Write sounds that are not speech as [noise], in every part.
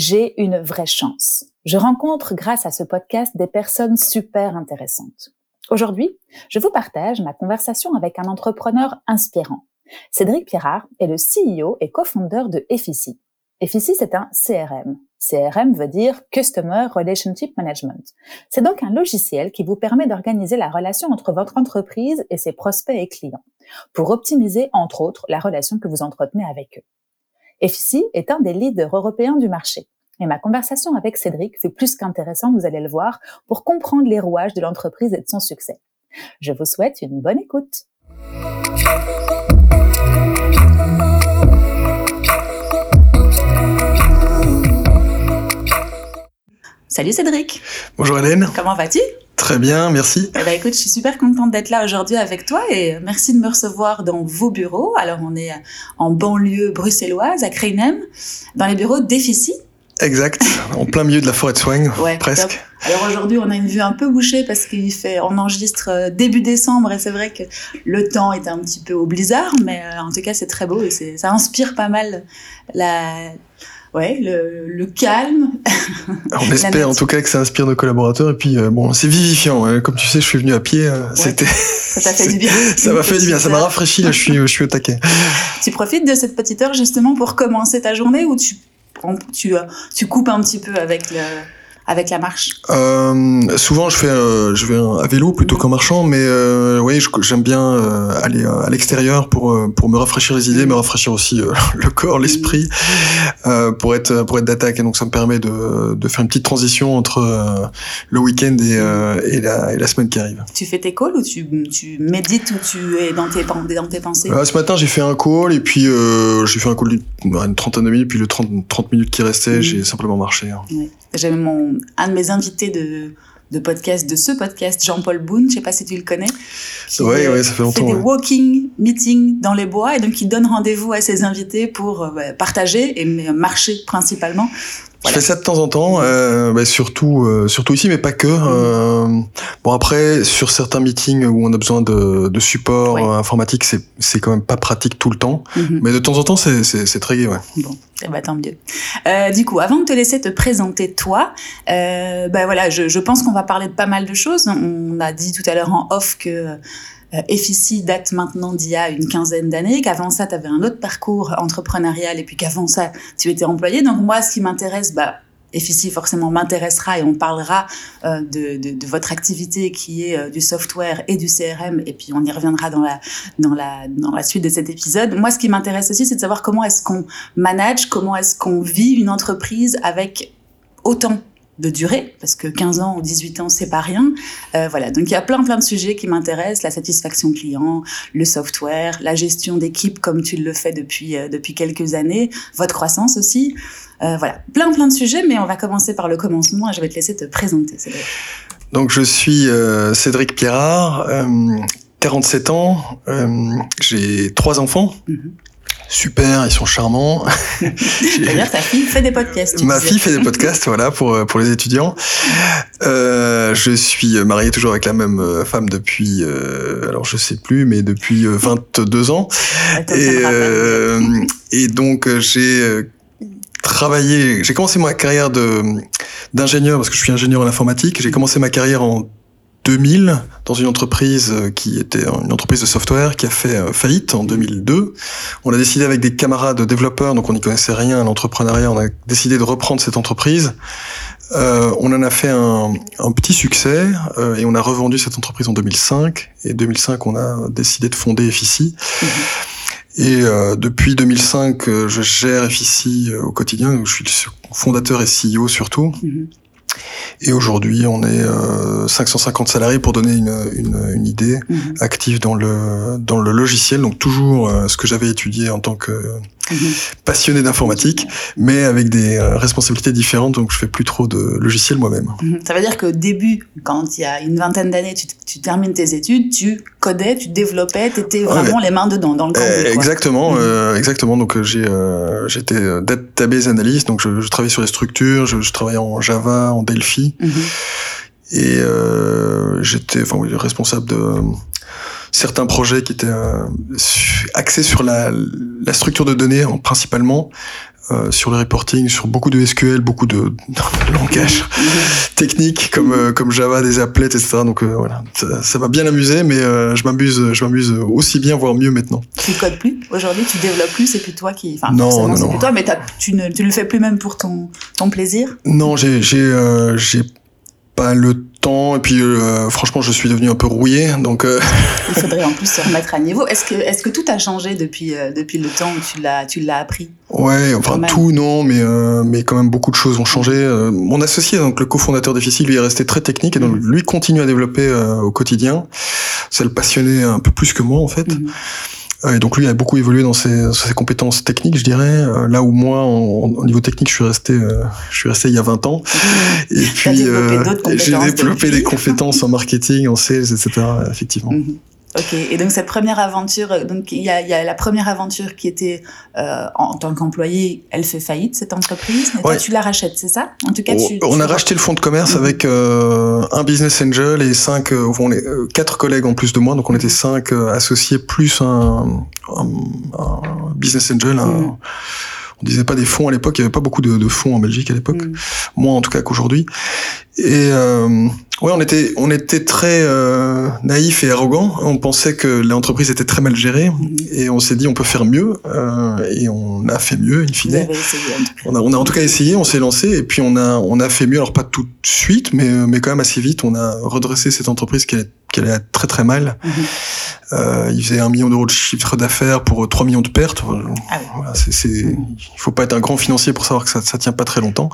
J'ai une vraie chance. Je rencontre grâce à ce podcast des personnes super intéressantes. Aujourd'hui, je vous partage ma conversation avec un entrepreneur inspirant. Cédric Pirard est le CEO et co-founder de Effici. Effici, c'est un CRM. CRM veut dire Customer Relationship Management. C'est donc un logiciel qui vous permet d'organiser la relation entre votre entreprise et ses prospects et clients pour optimiser, entre autres, la relation que vous entretenez avec eux. Effici est un des leaders européens du marché. Et ma conversation avec Cédric fut plus qu'intéressante, vous allez le voir, pour comprendre les rouages de l'entreprise et de son succès. Je vous souhaite une bonne écoute. Salut Cédric. Bonjour Hélène. Comment vas-tu? Très bien, merci. Eh ben, écoute, je suis super contente d'être là aujourd'hui avec toi et merci de me recevoir dans vos bureaux. Alors, on est en banlieue bruxelloise, à Kreinem, dans les bureaux d'Effici. Exact, en plein milieu de la forêt de Soigne, [laughs] ouais, presque. Alors aujourd'hui, on a une vue un peu bouchée parce qu'il fait, on enregistre euh, début décembre et c'est vrai que le temps est un petit peu au blizzard, mais euh, en tout cas, c'est très beau et ça inspire pas mal la, ouais, le, le calme. [laughs] On espère en tout cas que ça inspire nos collaborateurs. Et puis, euh, bon, c'est vivifiant. Hein. Comme tu sais, je suis venu à pied. Euh, c'était. Ça t'a fait du bien. [laughs] ça m'a fait du bien. Ça m'a rafraîchi. Là, je suis, je suis au taquet. [laughs] Tu profites de cette petite heure justement pour commencer ta journée ou tu, tu, euh, tu coupes un petit peu avec le avec la marche? Euh, Souvent, je fais, euh, je vais à vélo plutôt qu'en marchant, mais euh, oui, j'aime bien aller à l'extérieur pour pour me rafraîchir les idées, me rafraîchir aussi [laughs] le corps, l'esprit, pour être pour être d'attaque. Et donc, ça me permet de, de faire une petite transition entre le week-end et, et, la, et la semaine qui arrive. Tu fais tes calls ou tu, tu médites ou tu es dans tes dans tes pensées? Ce matin, j'ai fait un call et puis j'ai fait un call d'une trentaine de minutes, puis le 30, 30 minutes qui restaient, mmh. j'ai simplement marché. Hein. Oui. J'avais mon un de mes invités de de podcast de ce podcast Jean-Paul Boone, je sais pas si tu le connais. Oui, ouais, ça fait longtemps. Fait des walking meetings dans les bois et donc il donne rendez-vous à ses invités pour euh, partager et marcher principalement. Je fais ça de temps en temps, euh, bah, surtout euh, surtout ici, mais pas que. Euh, bon après, sur certains meetings où on a besoin de, de support informatique, c'est c'est quand même pas pratique tout le temps, mhm. mais de temps en temps, c'est c'est, très gai, ouais. Bon, eh ben, tant mieux. Du coup, avant de te laisser te présenter toi, ben voilà, je, je pense qu'on va parler de pas mal de choses. On a dit tout à l'heure en off que euh, date maintenant d'il y a une quinzaine d'années, qu'avant ça, tu avais un autre parcours entrepreneurial et puis qu'avant ça, tu étais employé. Donc moi, ce qui m'intéresse, bah, Effici forcément m'intéressera et on parlera euh, de, de, de, votre activité qui est euh, du software et du CRM et puis on y reviendra dans la, dans la, dans la suite de cet épisode. Moi, ce qui m'intéresse aussi, c'est de savoir comment est-ce qu'on manage, comment est-ce qu'on vit une entreprise avec autant de durée, parce que 15 ans ou 18 ans, c'est pas rien. Euh, voilà, donc il y a plein plein de sujets qui m'intéressent, la satisfaction client, le software, la gestion d'équipe comme tu le fais depuis, euh, depuis quelques années, votre croissance aussi. Euh, voilà, plein plein de sujets, mais on va commencer par le commencement et je vais te laisser te présenter. Cédric. Donc je suis Cédric Pierrard, 47 ans, j'ai trois enfants. Mm-hmm. Super, ils sont charmants. [laughs] D'ailleurs, ta fille fait des podcasts. Ma fille fait des podcasts, voilà, pour euh, pour les étudiants. Euh, je suis marié toujours avec la même euh, femme depuis, euh, alors je sais plus, mais depuis 22 ans. et, euh, et donc j'ai travaillé, j'ai commencé ma carrière de d'ingénieur parce que je suis ingénieur en informatique. J'ai commencé ma carrière en 2000 dans une entreprise euh, qui était une entreprise de software qui a fait euh, faillite en 2002. On a décidé avec des camarades développeurs, donc on n'y connaissait rien à l'entrepreneuriat, on a décidé de reprendre cette entreprise. Euh, on en a fait un, un petit succès euh, et on a revendu cette entreprise en 2005. Et 2005, on a décidé de fonder FICI. Mm-hmm. Et euh, depuis 2005, je gère FICI au quotidien. Je suis fondateur et CEO surtout. Mm-hmm. Et aujourd'hui, on est euh, 550 salariés pour donner une, une, une idée, mmh. active dans le dans le logiciel. Donc toujours euh, ce que j'avais étudié en tant que [laughs] passionné d'informatique, mais avec des euh, responsabilités différentes, donc je fais plus trop de logiciels moi-même. [laughs] Ça veut dire qu'au début, quand il y a une vingtaine d'années, tu, tu, termines tes études, tu codais, tu développais, tu étais vraiment les mains dedans, dans le cambouis. Eh, exactement, mhm. euh, exactement. Donc j'ai euh, j'étais euh, database analyst, donc je, je, travaillais sur les structures, je, je travaillais en Java, en Delphi, mhm. et euh, j'étais enfin oui, responsable de certains projets qui étaient euh, axés sur la, la, structure de données principalement, euh, sur le reporting, sur beaucoup de SQL, beaucoup de, de langage [laughs] technique comme euh, comme Java, des applets, etc. Donc voilà, ça m'a bien amusé, mais je m'amuse, je m'amuse aussi bien, voire mieux maintenant. Tu codes plus aujourd'hui, tu développes plus, c'est plus toi qui. Enfin, non, non, non. toi, mais tu ne tu le fais plus même pour ton ton plaisir? Non, j'ai j'ai j'ai pas le temps et puis euh, franchement je suis devenu un peu rouillé donc euh... il faudrait en plus se [laughs] remettre à niveau. Est-ce que est-ce que tout a changé depuis euh, depuis le temps où tu l'as tu l'as appris? Ouais enfin tout non mais euh, mais quand même beaucoup de choses ont changé. Mon associé donc le cofondateur d'Effici lui est resté très technique et donc mm. lui continue à développer au quotidien. Ça le passionnait un peu plus que moi en fait. Mm. Et donc lui a beaucoup évolué dans ses, ses compétences techniques, je dirais. Euh, là où moi, au niveau technique, je suis resté, euh, je suis resté il y a 20 ans. [laughs] Et puis euh, j'ai développé des compétences en marketing, en sales, etc. Effectivement. Mhm. Ok, et donc cette première aventure, donc il y a, y a, la première aventure qui était euh, en, tant qu'employé, elle fait faillite cette entreprise. Mais toi, tu la rachètes, c'est ça? En tout cas, tu, on a racheté le fonds de commerce mhm. avec euh, un business angel et cinq, euh, on est, euh, quatre collègues en plus de moi, donc on était cinq euh, associés plus un, un, un business angel. Un, mhm on disait pas des fonds à l'époque, il y avait pas beaucoup de, de fonds en Belgique à l'époque, mm. moins en tout cas qu'aujourd'hui. Et euh, ouais, on était on était très euh, naïf et arrogant. On pensait que l'entreprise était très mal gérée mm. et on s'est dit on peut faire mieux euh, et on a fait mieux in fine. on a on a en tout cas essayé, on s'est lancé et puis on a on a fait mieux. Alors pas tout de suite, mais mais quand même assez vite. On a redressé cette entreprise qui allait, qui allait très très mal. Mm-hmm. Euh, il faisait un million d'euros de chiffre d'affaires pour 3 millions de pertes. Ah voilà, c'est, c'est, il faut pas être un grand financier pour savoir que ça, ça tient pas très longtemps.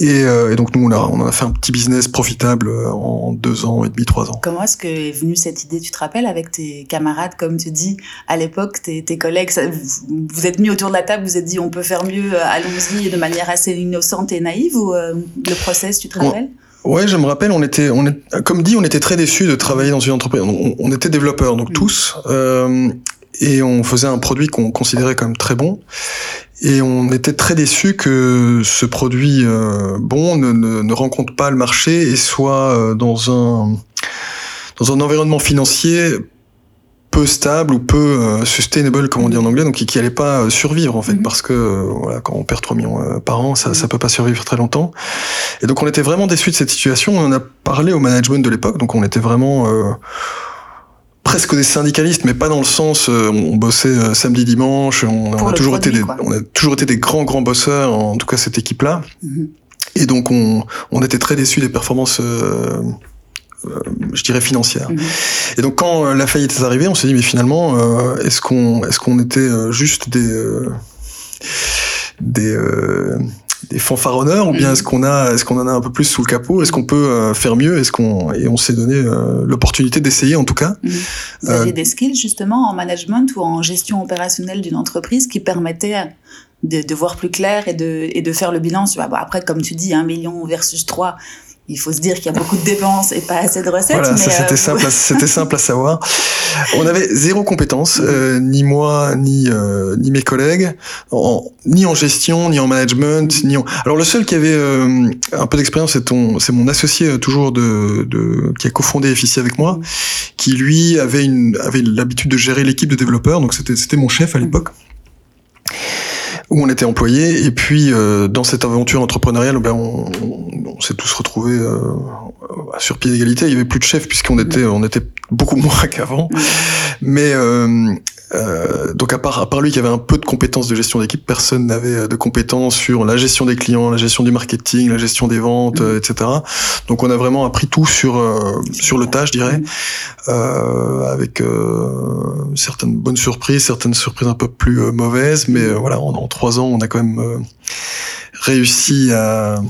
Et, euh, et, donc nous, on a, on a fait un petit business profitable euh, en deux ans et demi, trois ans. Comment est-ce que est venue cette idée? Tu te rappelles avec tes camarades, comme tu dis, à l'époque, tes, tes collègues, ça, vous, vous êtes mis autour de la table, vous êtes dit on peut faire mieux, euh, allons-y, de manière assez innocente et naïve ou euh, le process, tu te rappelles? Ouais, je me rappelle, on était, on est, comme dit, on était très déçus de travailler dans une entreprise. On, on était développeurs, donc mm. tous, euh, et on faisait un produit qu'on considérait comme très bon. Et on était très déçus que ce produit euh, bon ne, ne, ne, rencontre pas le marché et soit euh, dans un dans un environnement financier peu stable ou peu euh, sustainable comme on dit en anglais donc qui, qui allait pas euh, survivre en fait mm-hmm. parce que euh, voilà quand on perd 3 millions par an ça ça peut pas survivre très longtemps et donc on était vraiment déçus de cette situation on en a parlé au management de l'époque donc on était vraiment presque des syndicalistes, mais pas dans le sens on bossait samedi dimanche. On, on a toujours été des, on a toujours été des grands grands bosseurs, en tout cas cette équipe-là. Mm-hmm. Et donc on, on était très déçus des performances euh, je dirais financière. Mhm. Et donc quand euh, la faillite est arrivée, on s'est dit mais finalement euh, est-ce qu'on est-ce qu'on était juste des des des fanfaronneurs ou bien mhm. est-ce qu'on a est-ce qu'on en a un peu plus sous le capot? Est-ce qu'on peut faire mieux? Est-ce qu'on et on s'est donné l'opportunité d'essayer en tout cas mhm. vous aviez des skills justement en management ou en gestion opérationnelle d'une entreprise qui permettaient de, de, voir plus clair et de, et de faire le bilan. après, comme tu dis, un million versus 3, il faut se dire qu'il y a beaucoup de dépenses et pas assez de recettes. Voilà, c'était euh, simple, [laughs] c'était simple à savoir. On avait zéro compétence, euh, ni moi, ni euh, ni mes collègues, en, ni en gestion, ni en management, ni en. Alors le seul qui avait euh, un peu d'expérience, c'est ton, c'est mon associé euh, toujours de, de qui a cofondé FICI avec moi, qui lui avait une avait l'habitude de gérer l'équipe de développeurs, donc c'était c'était mon chef à l'époque où on était employé et puis euh, dans cette aventure entrepreneuriale ben on, on, s'est tous retrouvés euh, sur pied d'égalité. Il y avait plus de chef puisqu'on était on était beaucoup [laughs] moins qu'avant. Mais euh, euh, donc à part, à part lui qui avait un peu de compétences de gestion d'équipe, personne n'avait euh, de compétences sur la gestion des clients, la gestion du marketing, la gestion des ventes, mmh. etc. Donc on a vraiment appris tout sur euh, sur le tas, je dirais, mmh. euh, avec certaines bonnes surprises, certaines surprises un peu plus mauvaises, mais voilà, en, en, trois ans, on a quand même réussi à,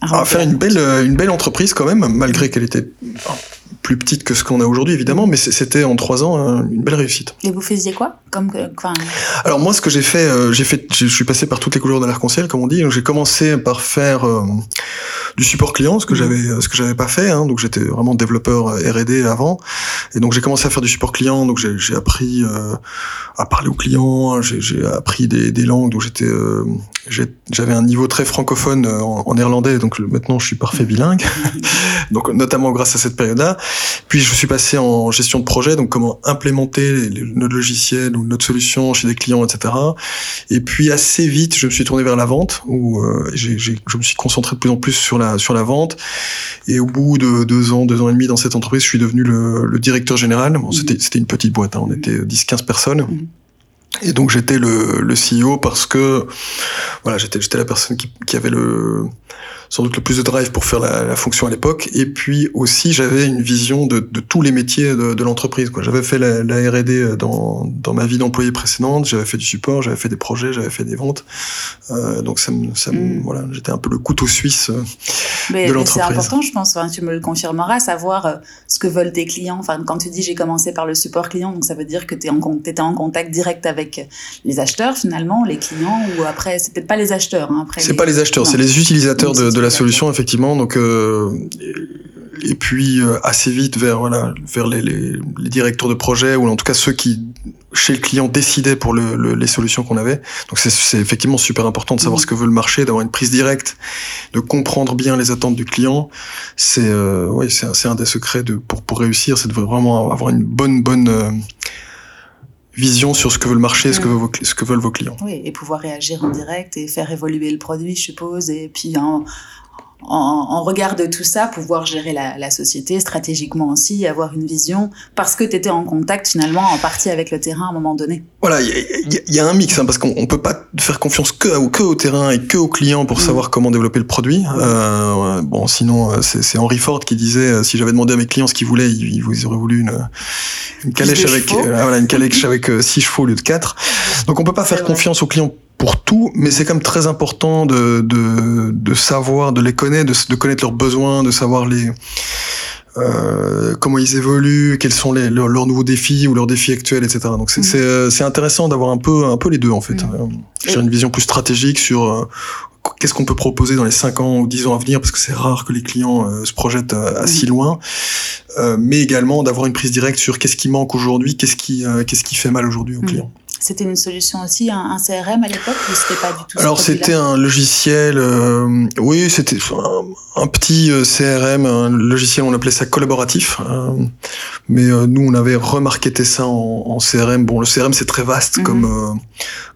à faire une belle une belle entreprise quand même, malgré qu'elle était plus petite que ce qu'on a aujourd'hui, évidemment, mais c'était en trois ans hein, une belle réussite. Et vous faisiez quoi comme, quoi Alors moi, ce que j'ai fait, euh, j'ai fait, je suis passé par toutes les couleurs de l'arc-en-ciel, comme on dit. J'ai commencé par faire euh, du support client, ce que mmh. j'avais, ce que j'avais pas fait. Hein, donc j'étais vraiment développeur R&D avant, et donc j'ai commencé à faire du support client. Donc j'ai appris euh, à parler aux clients, j'ai appris des, des, langues. Donc j'étais, j'avais un niveau très francophone en, en, néerlandais. Donc maintenant, je suis parfait bilingue. [laughs] donc notamment grâce à cette période-là. Puis je suis passé en gestion de projet, donc comment implémenter notre logiciel ou notre solution chez des clients, etc. Et puis assez vite, je me suis tourné vers la vente, où euh, j'ai, je me suis concentré de plus en plus sur la sur la vente. Et au bout de deux ans, deux ans et demi dans cette entreprise, je suis devenu le, le directeur général. Bon, c'était c'était une petite boîte, hein, on était 10-15 personnes. Mmh. Et donc j'étais le, le CEO parce que voilà j'étais j'étais la personne qui, qui avait le sans doute le plus de drive pour faire la, la fonction à l'époque. Et puis aussi, j'avais une vision de, de, tous les métiers de, de l'entreprise. J'avais fait la, la R&D dans, dans ma vie d'employé précédente. J'avais fait du support, j'avais fait des projets, j'avais fait des ventes. Euh, donc ça, me, ça mm. voilà, j'étais un peu le couteau suisse euh, mais, de l'entreprise. C'est important, je pense. Enfin, tu me le confirmeras, savoir euh, ce que veulent tes clients. Enfin, quand tu dis j'ai commencé par le support client, donc ça veut dire que tu en, étais en contact direct avec les acheteurs finalement, les clients, ou après, c'est peut-être pas les acheteurs. Hein, c'est pas les acheteurs, c'est les utilisateurs de, de la solution effectivement. Donc euh, et puis euh, assez vite vers voilà vers les, les, les, directeurs de projet ou en tout cas ceux qui chez le client décidaient pour le, les solutions qu'on avait. Donc c'est effectivement super important de savoir mmh. ce que veut le marché, d'avoir une prise directe, de comprendre bien les attentes du client. C'est euh, oui c'est un, des secrets de pour pour réussir, c'est de vraiment avoir une bonne bonne euh, vision sur ce que veut le marché, ce, que veut vos, ce que veulent vos clients. Oui, et pouvoir réagir en direct et faire évoluer le produit, je suppose, et puis en, en, regard de tout ça, pouvoir gérer la, la, société stratégiquement aussi, avoir une vision, parce que tu étais en contact finalement en partie avec le terrain à un moment donné. Voilà, il y, y, a un mix, hein, parce qu'on peut pas faire confiance que, que au terrain et que aux clients pour mm. savoir comment développer le produit. Euh, bon, sinon, euh, c'est Henry Ford qui disait, euh, si j'avais demandé à mes clients ce qu'ils voulaient, ils, ils auraient voulu une, une calèche avec, euh, voilà, une calèche avec six chevaux au lieu de quatre. [laughs] Donc on peut pas faire confiance aux clients pour tout, mais c'est quand même très important de, de, de savoir, de les connaître, de, de, connaître leurs besoins, de savoir les euh, comment ils évoluent, quels sont les, leurs, nouveaux défis ou leurs défis actuels, etc. Donc c'est mmh. c'est intéressant d'avoir un peu un peu les deux en fait. Mmh. J'ai une vision plus stratégique sur euh, qu'est-ce qu'on peut proposer dans les 5 ans ou 10 ans à venir, parce que c'est rare que les clients euh, se projettent euh, assez mmh. loin, euh, mais également d'avoir une prise directe sur qu'est-ce qui manque aujourd'hui, qu'est-ce qui, qu'est-ce qui fait mal aujourd'hui aux clients. C'était une solution aussi, un, CRM à l'époque, ou c'était pas du tout Alors c'était un logiciel, euh, oui, c'était un, petit euh, CRM, un logiciel, on appelait ça collaboratif, euh, mais nous on avait remarqué ça en, en, CRM. Bon, le CRM c'est très vaste mhm. comme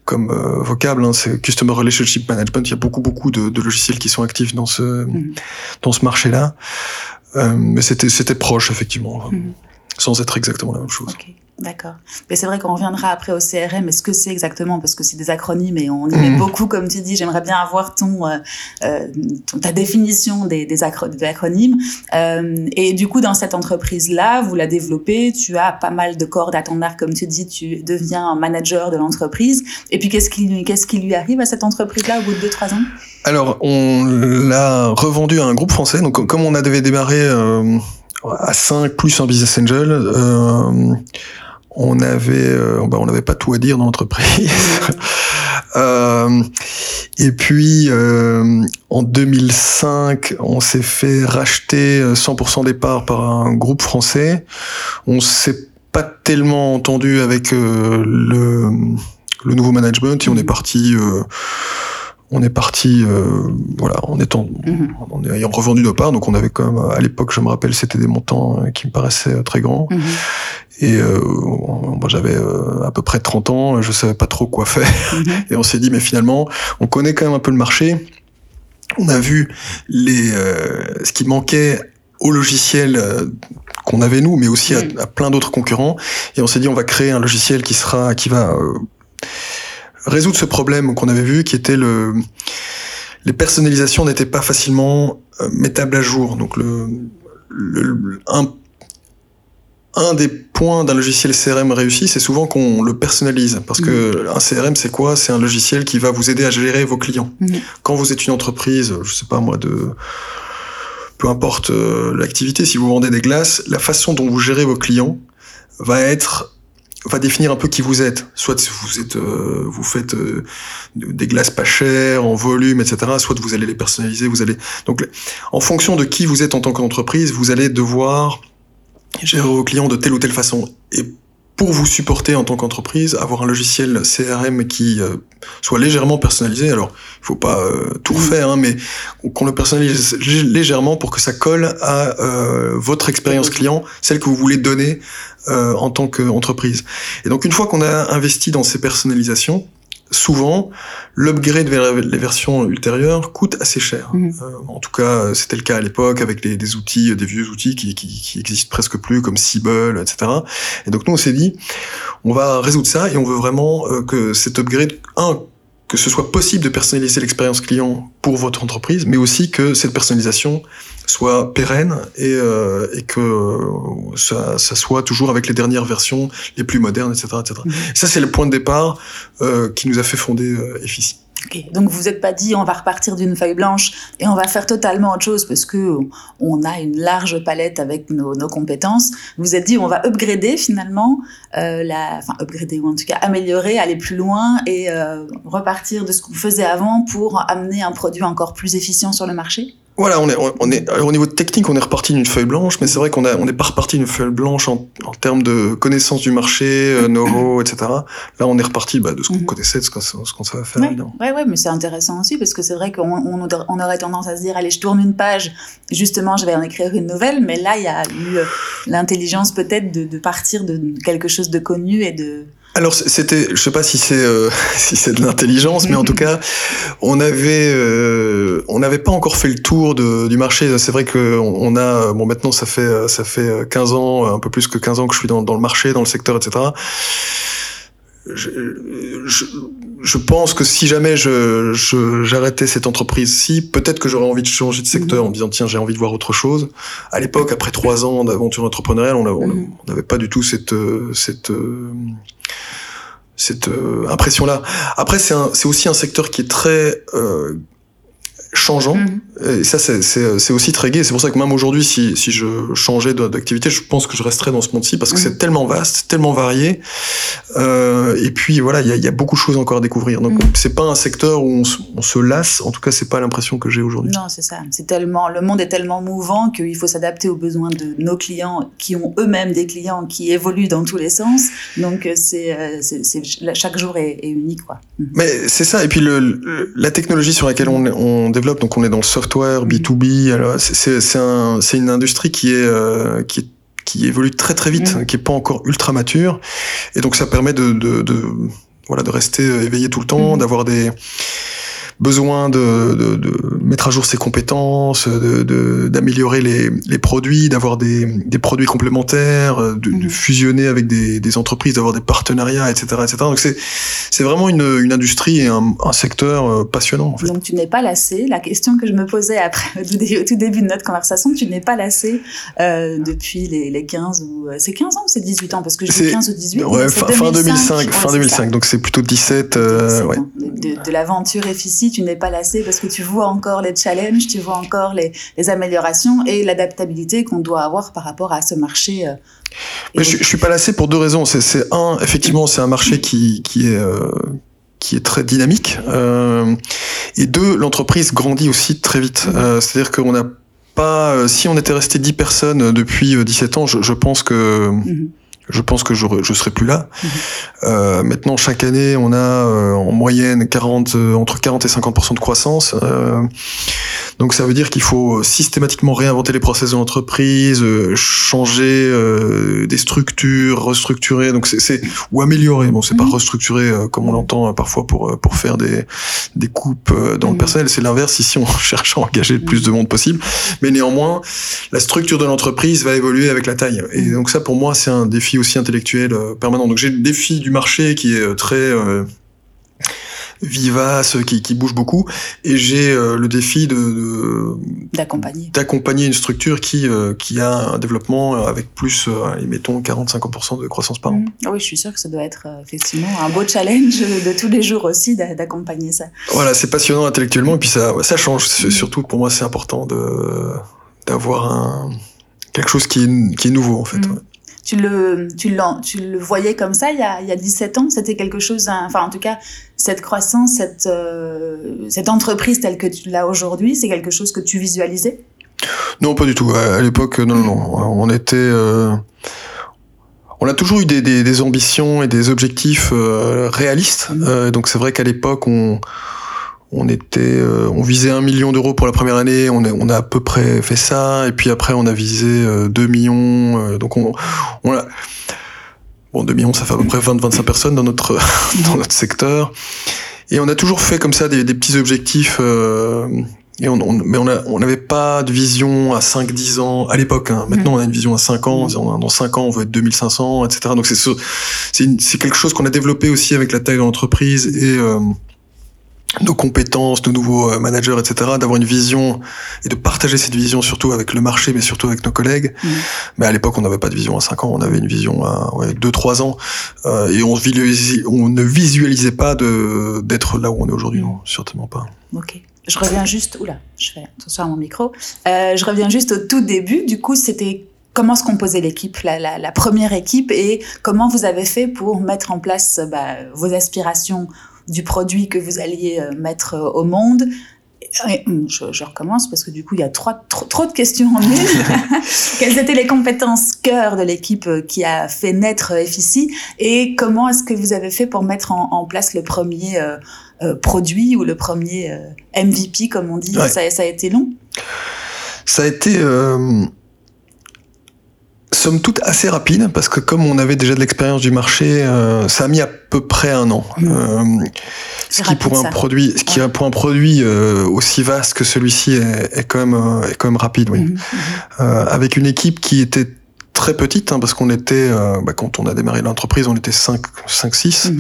comme vocable, hein, c'est Customer Relationship Management. Il y a beaucoup beaucoup de, de logiciels qui sont actifs dans ce mhm. dans ce marché-là, mais c'était c'était proche effectivement, mhm. sans être exactement la même chose. D'accord. Mais c'est vrai qu'on reviendra après au CRM. est ce que c'est exactement, parce que c'est des acronymes et on y met mmh. beaucoup, comme tu dis. J'aimerais bien avoir ton, euh, euh ta définition des, des, acronymes. Euh, et du coup, dans cette entreprise-là, vous la développez. Tu as pas mal de cordes à ton arc, comme tu dis. Tu deviens un manager de l'entreprise. Et puis, qu'est-ce qui, qu'est-ce qui lui arrive à cette entreprise-là au bout de 2-3 ans? Alors, on l'a revendu à un groupe français. Donc, comme on a devait démarrer euh, à 5 plus un business angel. On avait, euh, bah, on n'avait pas tout à dire dans l'entreprise. [laughs] euh, et puis euh, en 2005, on s'est fait racheter 100% des parts par un groupe français. On s'est pas tellement entendu avec le, le nouveau management et on est parti on est parti, euh, voilà, en étant, mhm. en ayant revendu nos parts. Donc, on avait quand même, à l'époque, je me rappelle, c'était des montants qui me paraissaient très grands. Mhm. Et euh, moi, j'avais euh, à peu près 30 ans, je savais pas trop quoi faire. Mhm. Et on s'est dit, mais finalement, on connaît quand même un peu le marché. On a vu les, euh, ce qui manquait au logiciel euh, qu'on avait nous, mais aussi à, à plein d'autres concurrents. Et on s'est dit, on va créer un logiciel qui sera, qui va résoudre ce problème qu'on avait vu, qui était le les personnalisations n'étaient pas facilement mettables à jour. Donc le, le un un des points d'un logiciel CRM réussi, c'est souvent qu'on le personnalise. Parce que mm. un CRM, c'est quoi? C'est un logiciel qui va vous aider à gérer vos clients. Mm. Quand vous êtes une entreprise, je sais pas moi, de peu importe l'activité, si vous vendez des glaces, la façon dont vous gérez vos clients va être va définir un peu qui vous êtes. Soit vous êtes, euh, vous faites euh, des glaces pas chères, en volume, etc. Soit vous allez les personnaliser, vous allez. Donc, en fonction de qui vous êtes en tant qu'entreprise, vous allez devoir gérer vos clients de telle ou telle façon. Pour vous supporter en tant qu'entreprise, avoir un logiciel CRM qui euh, soit légèrement personnalisé. Alors, il faut pas tout refaire, hein, mais qu'on le personnalise légèrement pour que ça colle à votre expérience client, celle que vous voulez donner euh, en tant qu'entreprise. Et donc une fois qu'on a investi dans ces personnalisations, souvent l'upgrade vers les versions ultérieures coûte assez cher. Mhm. Euh, en tout cas, c'était le cas à l'époque avec les, des outils, des vieux outils qui, qui, qui existent presque plus comme Siebel, etc. Et donc nous on s'est dit, on va résoudre ça et on veut vraiment euh, que cet upgrade, un, que ce soit possible de personnaliser l'expérience client pour votre entreprise, mais aussi que cette personnalisation soit pérenne et, euh, et que euh, ça, ça, soit toujours avec les dernières versions, les plus modernes, etc. etc. Mhm. Ça, c'est le point de départ euh, qui nous a fait fonder euh, Donc vous n'êtes pas dit on va repartir d'une feuille blanche et on va faire totalement autre chose parce que on a une large palette avec nos, nos compétences. Vous êtes dit on va upgrader finalement, euh, la, enfin upgrader ou en tout cas améliorer, aller plus loin et euh, repartir de ce qu'on faisait avant pour amener un produit encore plus efficient sur le marché. Voilà, on est, on est, au niveau technique, on est reparti d'une feuille blanche, mais c'est vrai qu'on on n'est pas reparti d'une feuille blanche en, en, termes de connaissance du marché, euh, [coughs] know-how, etc. Là, on est reparti bah, de ce qu'on mhm. connaissait, de ce qu'on, savait faire. Ouais, ouais, ouais, mais c'est intéressant aussi parce que c'est vrai qu'on on, on, aurait tendance à se dire, allez, je tourne une page, justement, je vais en écrire une nouvelle, mais là, il y a eu euh, l'intelligence peut-être de, de partir de quelque chose de connu et de alors c'était, je sais pas si c'est euh, [laughs] si c'est de l'intelligence, mais en tout [laughs] cas, on avait euh, on n'avait pas encore fait le tour de, du marché. C'est vrai que on a bon maintenant ça fait ça fait 15 ans, un peu plus que 15 ans que je suis dans, dans le marché, dans le secteur, etc. Je, je, je pense que si jamais je j'arrêtais cette entreprise-ci, peut-être que j'aurais envie de changer de secteur en me disant tiens j'ai envie de voir autre chose. À l'époque, après trois ans d'aventure entrepreneuriale, on mhm. n'avait pas du tout cette cette cette euh, impression-là. Après, c'est aussi un secteur qui est très euh, changeant. Mhm. Et ça, c'est aussi très gai. C'est pour ça que même aujourd'hui, si, si je changeais d'activité, je pense que je resterais dans ce monde-ci parce que mhm. c'est tellement vaste, tellement varié. Euh, et puis voilà, il y a, y a, beaucoup de choses encore à découvrir. Donc mhm. c'est pas un secteur où on, on, se lasse. En tout cas, c'est pas l'impression que j'ai aujourd'hui. Non, c'est ça. C'est tellement le monde est tellement mouvant qu'il faut s'adapter aux besoins de nos clients qui ont eux-mêmes des clients qui évoluent dans tous les sens. Donc euh, c'est euh, chaque jour est, est unique, quoi. Mais c'est ça. Et puis le, la technologie sur laquelle on, on développe, donc on est dans le software B2B. Alors c'est un, une industrie qui est euh, qui est qui évolue très très vite, mm. qui est pas encore ultra mature, et donc ça permet de, de, de voilà de rester éveillé tout le temps, mm. d'avoir des besoin de, de, de, mettre à jour ses compétences, d'améliorer de, les, les, produits, d'avoir des, des, produits complémentaires, de, mhm. fusionner avec des, des entreprises, d'avoir des partenariats, etc., etc. Donc c'est vraiment une, une industrie et un, un secteur euh, passionnant. En fait. Donc tu n'es pas lassé. La question que je me posais après [laughs] au tout début de notre conversation, tu n'es pas lassé euh, depuis les, les 15 ou euh, c'est 15 ans ou c'est 18 ans? Parce que je dis 15 ou 18. Ouais, fin, 2005, fin 2005, donc c'est plutôt 17. Euh, ouais. De, de l'aventure efficace tu n'es pas lassé parce que tu vois encore les challenges, tu vois encore les, les améliorations et l'adaptabilité qu'on doit avoir par rapport à ce marché. Euh, Mais je, je, suis pas lassé pour deux raisons. C'est un, effectivement, c'est un marché qui, qui est euh, qui est très dynamique. Euh, et deux, l'entreprise grandit aussi très vite. C'est-à-dire qu'on n'a pas, si on était resté 10 personnes depuis 17 ans, je, je pense que mmh je pense que je je serai plus là. Mhm. Euh, maintenant, chaque année, on a euh, en moyenne 40, euh, entre 40 et 50% de croissance. Euh, donc, ça veut dire qu'il faut systématiquement réinventer les process de l'entreprise, euh, changer des structures, restructurer. Donc, c'est ou améliorer. Bon, c'est pas mhm. restructurer comme on l'entend parfois pour pour faire des des coupes dans le mhm. personnel. C'est l'inverse. Ici, on [laughs] cherche à engager le plus de monde possible. Mais néanmoins, la structure de l'entreprise va évoluer avec la taille. Et donc ça, pour moi, c'est un défi aussi intellectuel euh, permanent. Donc j'ai le défi du marché qui est euh, très euh, vivace, qui, qui, bouge beaucoup, et j'ai le défi de d'accompagner d'accompagner une structure qui qui a un développement avec plus, mettons 40-50% de croissance par an. Mmh. Ah oui, je suis sûr que ça doit être effectivement un beau challenge de tous les jours aussi d'accompagner ça. Voilà, c'est passionnant intellectuellement et puis ça ça change. Mmh. Surtout pour moi, c'est important de d'avoir un quelque chose qui est, qui est nouveau en fait. Mm. Tu le, tu, tu le voyais comme ça il y a, il y a 17 ans? C'était quelque chose, enfin en tout cas, cette croissance, cette, euh, cette entreprise telle que tu l'as aujourd'hui, c'est quelque chose que tu visualisais? Non, pas du tout. À, l'époque, non, non, non. On était... Euh, on a toujours eu des, des, des, ambitions et des objectifs euh, réalistes. Mm. donc c'est vrai qu'à l'époque, on on était, euh, on visait un million d'euros pour la première année, on a, on a à peu près fait ça, et puis après on a visé 2 euh, millions, euh, donc on, on a, bon 2 millions ça fait à peu près 20-25 personnes dans notre, [laughs] dans notre secteur, et on a toujours fait comme ça des, des petits objectifs, et on, on, mais on n'avait pas de vision à 5-10 ans à l'époque. Hein. Maintenant, on a une vision à 5 ans. Dans 5 ans, on veut être 2500, etc. Donc c'est c'est quelque chose qu'on a développé aussi avec la taille de l'entreprise et nos compétences, nos nouveaux euh, managers, etc., d'avoir une vision et de partager cette vision surtout avec le marché, mais surtout avec nos collègues. Mmh. Mais à l'époque, on n'avait pas de vision à 5 ans, on avait une vision à ouais, 2-3 ans, euh, et on, on, ne visualisait pas d'être là où on est aujourd'hui, non, certainement pas. Ok. Je reviens juste, oula, je fais attention à mon micro. Euh, je reviens juste au tout début. Du coup, c'était comment se composait l'équipe, la, la, la, première équipe, et comment vous avez fait pour mettre en place bah, vos aspirations du produit que vous alliez euh, mettre euh, au monde. Hum, je, recommence parce que du coup, il y a trop, trop, de questions en une. [laughs] Quelles étaient les compétences cœur de l'équipe euh, qui a fait naître FICI et comment est-ce que vous avez fait pour mettre en, place le premier produit ou le premier MVP, comme on dit? Ça, ça, a été long Ça a été somme toute assez rapide parce que comme on avait déjà de l'expérience du marché, euh, ça a mis à peu près un an. Mmh. Euh, ce qui pour un produit, ce qui pour un produit euh, aussi vaste que celui-ci est, est, quand même est quand même rapide, oui. Mmh. Mmh. avec une équipe qui était très petite hein, parce qu'on était bah, quand on a démarré l'entreprise, on était 5 5 6.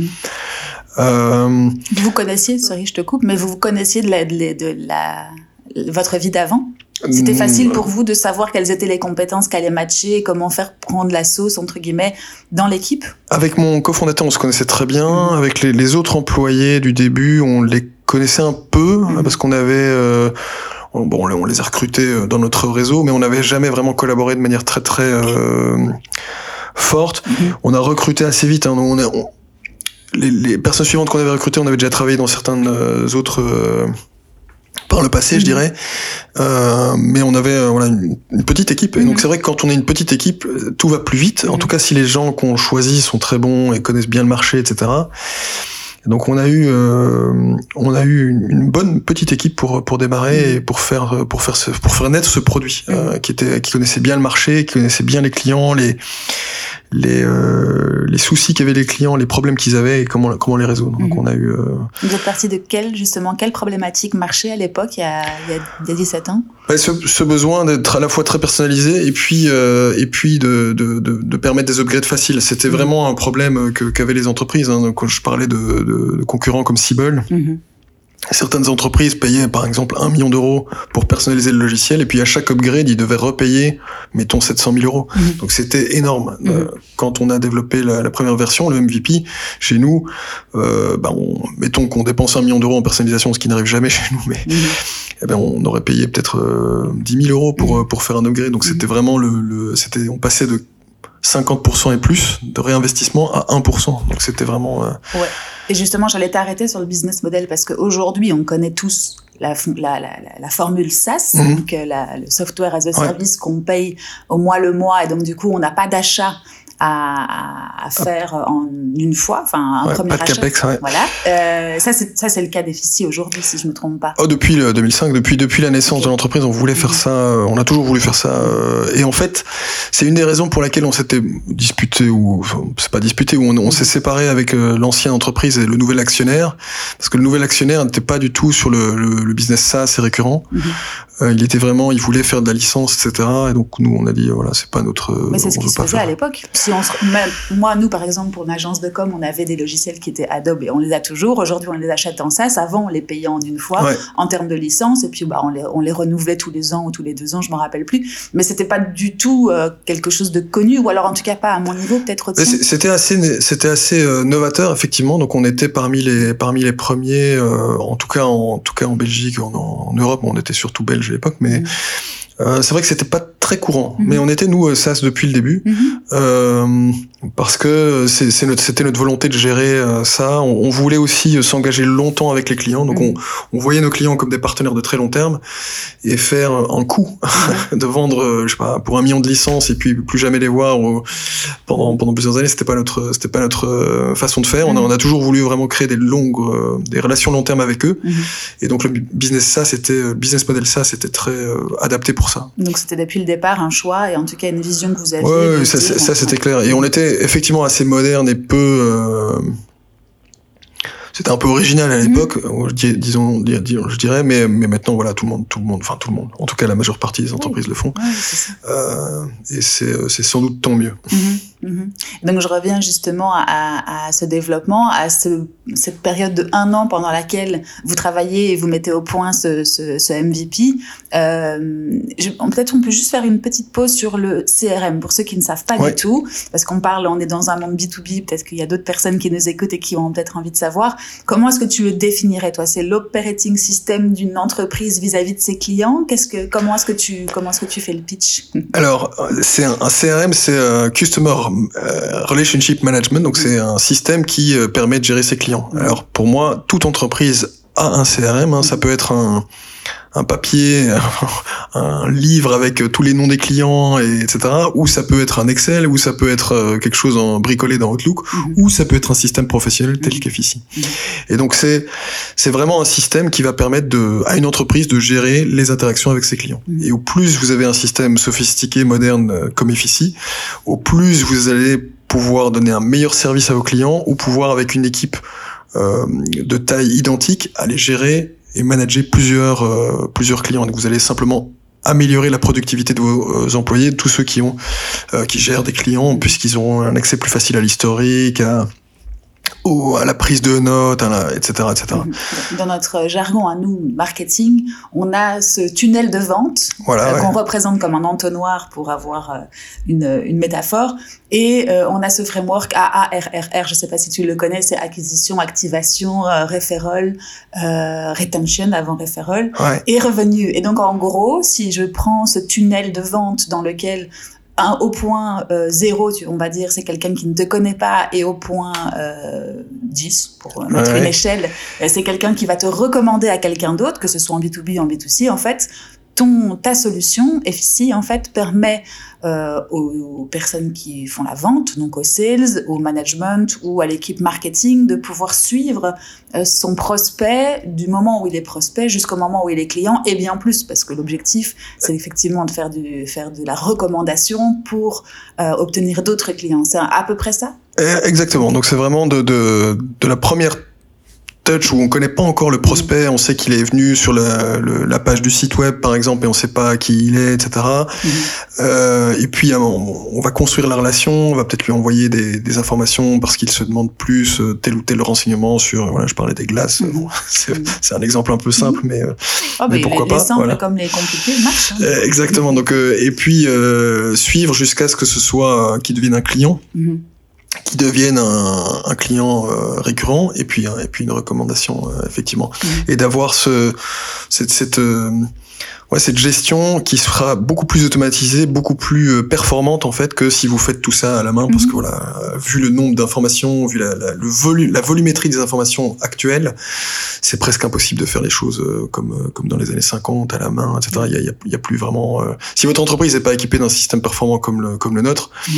vous connaissiez, sorry, je te coupe, mais vous vous connaissiez de la, de la votre vie d'avant? C'était facile pour vous de savoir quelles étaient les compétences qui allaient matcher, comment faire prendre la sauce, entre guillemets, dans l'équipe? Avec mon cofondateur, on se connaissait très bien. Mm. Avec les, autres employés du début, on les connaissait un peu, mm. parce qu'on avait... Euh, bon, on les a recrutés euh, dans notre réseau, mais on n'avait jamais vraiment collaboré de manière très très euh, forte. On a recruté assez vite. Hein, on, les, les, personnes suivantes qu'on avait recrutées, on avait déjà travaillé dans certains autres par le passé, je mhm. dirais. Euh, mais on avait euh, voilà, une, petite équipe. Et donc mhm. c'est vrai que quand on est une petite équipe, tout va plus vite. En mhm. tout cas, si les gens qu'on choisit sont très bons et connaissent bien le marché, etc. Donc on a eu euh, on a eu une, bonne petite équipe pour pour démarrer et pour faire pour faire ce, pour faire naître ce produit euh, qui était qui connaissait bien le marché, qui connaissait bien les clients, les les, euh, les soucis qu'avaient les clients, les problèmes qu'ils avaient et comment, comment les résoudre. Donc, mhm. on a eu. Vous êtes parti de quelle, justement, quelle problématique marchait à l'époque, il, y a, il y a 17 ans? Ce, ce, besoin d'être à la fois très personnalisé et puis, et puis de, de, de, de, permettre des upgrades faciles. C'était mhm. vraiment un problème qu'avaient les entreprises. Hein. Donc, je parlais de, de, concurrents comme Siebel. Mhm. Certaines entreprises payaient par exemple un million d'euros pour personnaliser le logiciel et puis à chaque upgrade ils devaient repayer mettons 700 000 euros. Mhm. Donc c'était énorme. Mhm. Euh, quand on a développé la, la, première version, le MVP, chez nous, euh, bah on, mettons qu'on dépense un million d'euros en personnalisation, ce qui n'arrive jamais chez nous, mais eh ben on aurait payé peut-être euh, 10 000 euros pour pour faire un upgrade. Donc c'était vraiment le, le c'était on passait de 50% et plus de réinvestissement à 1%. Donc c'était vraiment. Euh... Ouais. Et justement, j'allais t'arrêter sur le business model parce qu'aujourd'hui, on connaît tous la, la, la, la formule SaaS, mhm. donc euh, le software as a service qu'on paye au mois le mois, et donc du coup, on n'a pas d'achat à, à faire en une fois, enfin un ouais, premier pas de capex, ouais. Voilà. Euh, ça c'est le cas d'Effici aujourd'hui, si je me trompe pas. Oh depuis le 2005, depuis depuis la naissance okay. de l'entreprise, on voulait faire mhm. ça, euh, on a toujours voulu faire ça. Euh, et en fait, c'est une des raisons pour laquelle on s'était disputé ou c'est pas disputé, où on, on s'est séparé avec euh, l'ancienne entreprise et le nouvel actionnaire, parce que le nouvel actionnaire n'était pas du tout sur le, le, le business SaaS et récurrent. -hmm. il était vraiment, il voulait faire de la licence, etc. Et donc nous on a dit voilà c'est pas notre. Mais c'est ce qui se faisait à l'époque. Si on se, même, moi, nous, par exemple, pour une agence de com, on avait des logiciels qui étaient Adobe et on les a toujours. Aujourd'hui, on les achète en SaaS. Avant, on les payait en une fois ouais. en termes de licence et puis bah, on, les, on les renouvelait tous les ans ou tous les deux ans, je m'en rappelle plus. Mais c'était pas du tout euh, quelque chose de connu ou alors en tout cas pas à mon niveau, peut-être C'était assez, c'était assez euh, novateur, effectivement. Donc on était parmi les, parmi les premiers, euh, en tout cas en, en tout cas en Belgique, en, en Europe, on était surtout belge à l'époque, mais. Mmh c'est vrai que c'était pas très courant, mhm. mais on était nous SaaS depuis le début mhm. euh, parce que c'était notre, notre, volonté de gérer euh, ça. On, on, voulait aussi s'engager longtemps avec les clients, donc on, on, voyait nos clients comme des partenaires de très long terme et faire un coup [laughs] de vendre, je sais pas, pour un million de licences et puis plus jamais les voir ou, pendant pendant plusieurs années. C'était pas notre c'était pas notre façon de faire. On a, on a toujours voulu vraiment créer des longues des relations long terme avec eux et donc le business ça c'était business model ça c'était très adapté pour ça. Donc c'était depuis le départ un choix et en tout cas une vision que vous aviez. Oui, ça, ça c'était clair. Et on était effectivement assez moderne et peu. Euh, c'était un peu original à mhm. l'époque, disons, je dirais, mais, mais maintenant voilà, tout le monde, tout le monde, enfin tout le monde, en tout cas la majeure partie des entreprises le font. Euh, et c'est sans doute tant mieux. Mhm. Mhm. Donc je reviens justement à, à, ce développement, à ce, cette période de un an pendant laquelle vous travaillez et vous mettez au point ce, ce, ce MVP. Euh, Peut-être on peut juste faire une petite pause sur le CRM pour ceux qui ne savent pas du tout, parce qu'on parle, on est dans un monde B2B, peut-être qu'il y a d'autres personnes qui nous écoutent et qui ont peut-être envie de savoir. Comment est-ce que tu le définirais toi? C'est l'operating system d'une entreprise vis-à-vis de ses clients? Qu'est-ce que, comment est-ce que tu, comment est-ce que tu fais le pitch? Alors c'est un, un, CRM, c'est un Customer euh, relationship Management, donc c'est un système qui euh, permet de gérer ses clients. Alors pour moi, toute entreprise a un CRM, hein, ça peut être un, un papier, [laughs] un livre avec tous les noms des clients, et etc. Ou ça peut être un Excel, ou ça peut être euh, quelque chose en bricolé dans Outlook, mhm. ou ça peut être un système professionnel tel mhm. qu'Effici. Mhm. Et donc c'est c'est vraiment un système qui va permettre de, à une entreprise de gérer les interactions avec ses clients. Et au plus vous avez un système sophistiqué, moderne euh, comme Effici, au plus vous allez pouvoir donner un meilleur service à vos clients, ou pouvoir avec une équipe euh, de taille identique aller gérer et manager plusieurs euh, plusieurs clients. Vous allez simplement améliorer la productivité de vos euh, employés, tous ceux qui ont euh, qui gèrent des clients, puisqu'ils auront un accès plus facile à l'historique, à ou à la prise de notes, etc., etc. Mhm. Dans notre jargon à nous, marketing, on a ce tunnel de vente voilà, qu'on représente comme un entonnoir pour avoir une, une métaphore. Et euh, on a ce framework AARRR, je ne sais pas si tu le connais, c'est acquisition, activation, euh, referral, euh, retention avant referral et revenu. Et donc en gros, si je prends ce tunnel de vente dans lequel un, au point euh, zéro, on va dire, c'est quelqu'un qui ne te connaît pas, et au point 10, pour mettre une échelle, c'est quelqu'un qui va te recommander à quelqu'un d'autre, que ce soit en B2B ou en B2C, en fait, ton, ta solution, FIC, en fait, permet euh, aux, personnes qui font la vente, donc aux sales, au management ou à l'équipe marketing, de pouvoir suivre euh, son prospect du moment où il est prospect jusqu'au moment où il est client, et bien plus, parce que l'objectif, c'est effectivement de faire, du, faire de la recommandation pour euh, obtenir d'autres clients. C'est à peu près ça? Eh, Exactement. Donc c'est vraiment de, de, de la première touch où on connaît pas encore le prospect, on sait qu'il est venu sur la, la, page du site web par exemple et on sait pas qui il est, etc. Mhm. Euh, et puis on, on, va construire la relation, on va peut-être lui envoyer des, des informations parce qu'il se demande plus euh, tel ou tel renseignement sur, voilà, je parlais des glaces, mhm. [laughs] c'est un exemple un peu simple, mais, oh, mais, pourquoi les, pas. Les simples comme les compliqués marchent. Hein. Euh, exactement. Donc et puis suivre jusqu'à ce que ce soit qui devienne un client. Qui deviennent un, un client euh, récurrent et puis et puis une recommandation euh, effectivement. Mmh. et d'avoir ce cette cette euh, ouais cette gestion qui sera beaucoup plus automatisée beaucoup plus performante en fait que si vous faites tout ça à la main. Parce mmh. que voilà vu le nombre d'informations vu la, la, le volume la volumétrie des informations actuelles c'est presque impossible de faire les choses comme comme dans les années 50 à la main etc il y a, il y a, plus vraiment si votre entreprise n'est pas équipée d'un système performant comme le comme le nôtre mmh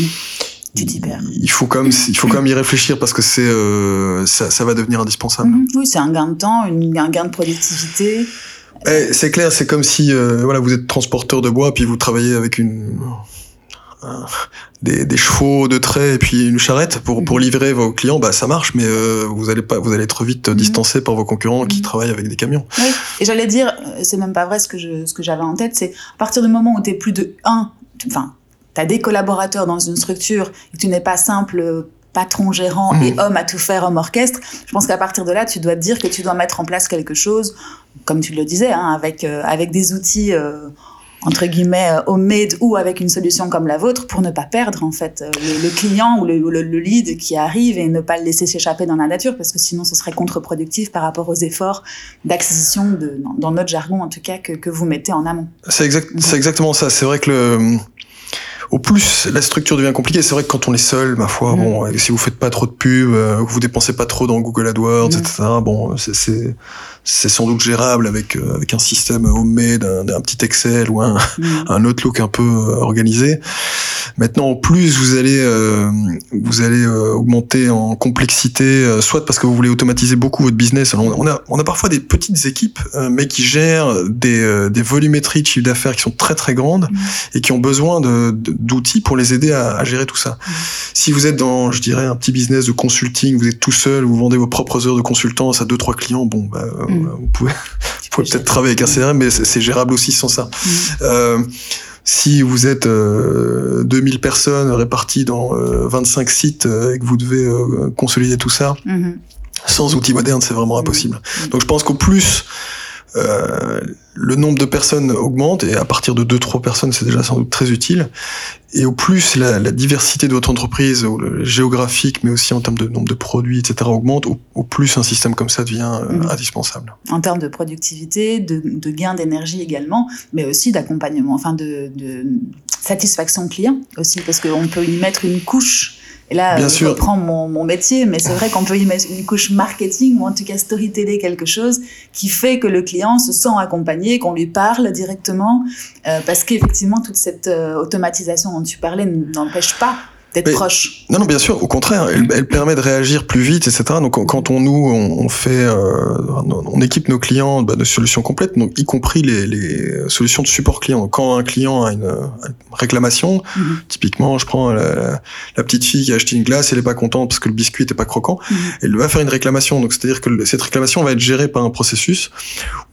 il faut quand même, il faut quand même y réfléchir parce que c'est, euh, ça, ça, va devenir indispensable. Mhm. Oui, c'est un gain de temps, une, un gain de productivité. Eh, c'est clair, c'est comme si, euh, voilà, vous êtes transporteur de bois puis vous travaillez avec une, des, des, chevaux de trait et puis une charrette pour, pour mhm. livrer vos clients, bah ça marche, mais euh, vous allez pas, vous allez être vite mhm. distancé par vos concurrents qui travaillent avec des camions. Oui, et j'allais dire, c'est même pas vrai ce que je, ce que j'avais en tête, c'est à partir du moment où tu es plus de un, enfin tu as des collaborateurs dans une structure et tu n'es pas simple patron gérant et mmh. homme à tout faire, homme orchestre, je pense qu'à partir de là, tu dois te dire que tu dois mettre en place quelque chose, comme tu le disais, hein, avec, euh, avec des outils euh, entre guillemets homemade ou avec une solution comme la vôtre pour ne pas perdre en fait le, client ou le, le, lead qui arrive et ne pas le laisser s'échapper dans la nature parce que sinon ce serait contre-productif par rapport aux efforts d'acquisition dans notre jargon en tout cas que, que vous mettez en amont. C'est exact, c'est exactement ça. C'est vrai que le au plus la structure devient compliquée. C'est vrai que quand on est seul, ma foi, bon, mm. si vous faites pas trop de pub, euh, que vous dépensez pas trop dans Google AdWords, mm. etc. Bon, c'est c'est sans doute gérable avec euh, avec un système homemade, un, petit Excel ou un, mm. [laughs] un Outlook un peu euh, organisé. Maintenant, en plus, vous allez euh, vous allez augmenter en complexité, soit parce que vous voulez automatiser beaucoup votre business. on a on a parfois des petites équipes, mais qui gèrent des des volumétries de chiffre d'affaires qui sont très très grandes mm. et qui ont besoin de, d'outils pour les aider à, à gérer tout ça. Mm. Si vous êtes dans, je dirais, un petit business de consulting, vous êtes tout seul, vous vendez vos propres heures de consultance à deux trois clients, bon, bah, Mm. [laughs] Vous pouvez, peut-être travailler avec un CRM, mais c'est gérable aussi sans ça. Euh, si vous êtes 2000 euh, personnes réparties dans 25 euh, sites et que vous devez consolider tout ça, sans outils modernes, c'est vraiment impossible. Donc je pense qu'au plus euh, le nombre de personnes augmente et à partir de 2-3 personnes, c'est déjà sans doute très utile. Et au plus la, la diversité de votre entreprise, géographique, mais aussi en termes de nombre de produits, etc., augmente, au, plus un système comme ça devient euh, mhm. indispensable. En termes de productivité, de, de gain d'énergie également, mais aussi d'accompagnement, enfin de, de satisfaction client aussi, parce qu'on peut y mettre une couche et là, Bien je reprends mon, mon métier, mais c'est vrai qu'on peut y mettre une couche marketing ou en tout cas storyteller quelque chose qui fait que le client se sent accompagné, qu'on lui parle directement, euh, parce qu'effectivement, toute cette euh, automatisation dont tu parlais n'empêche pas d'être proche. Non, non, bien sûr. Au contraire, elle, elle, permet de réagir plus vite, etc. Donc, quand on nous, on, fait, euh, on équipe nos clients bah, de solutions complètes, donc y compris les, les, solutions de support client. Quand un client a une, réclamation, mhm. typiquement, je prends la, la, petite fille qui a acheté une glace, elle est pas contente parce que le biscuit était pas croquant, mhm. elle va faire une réclamation. Donc, c'est-à-dire que cette réclamation va être gérée par un processus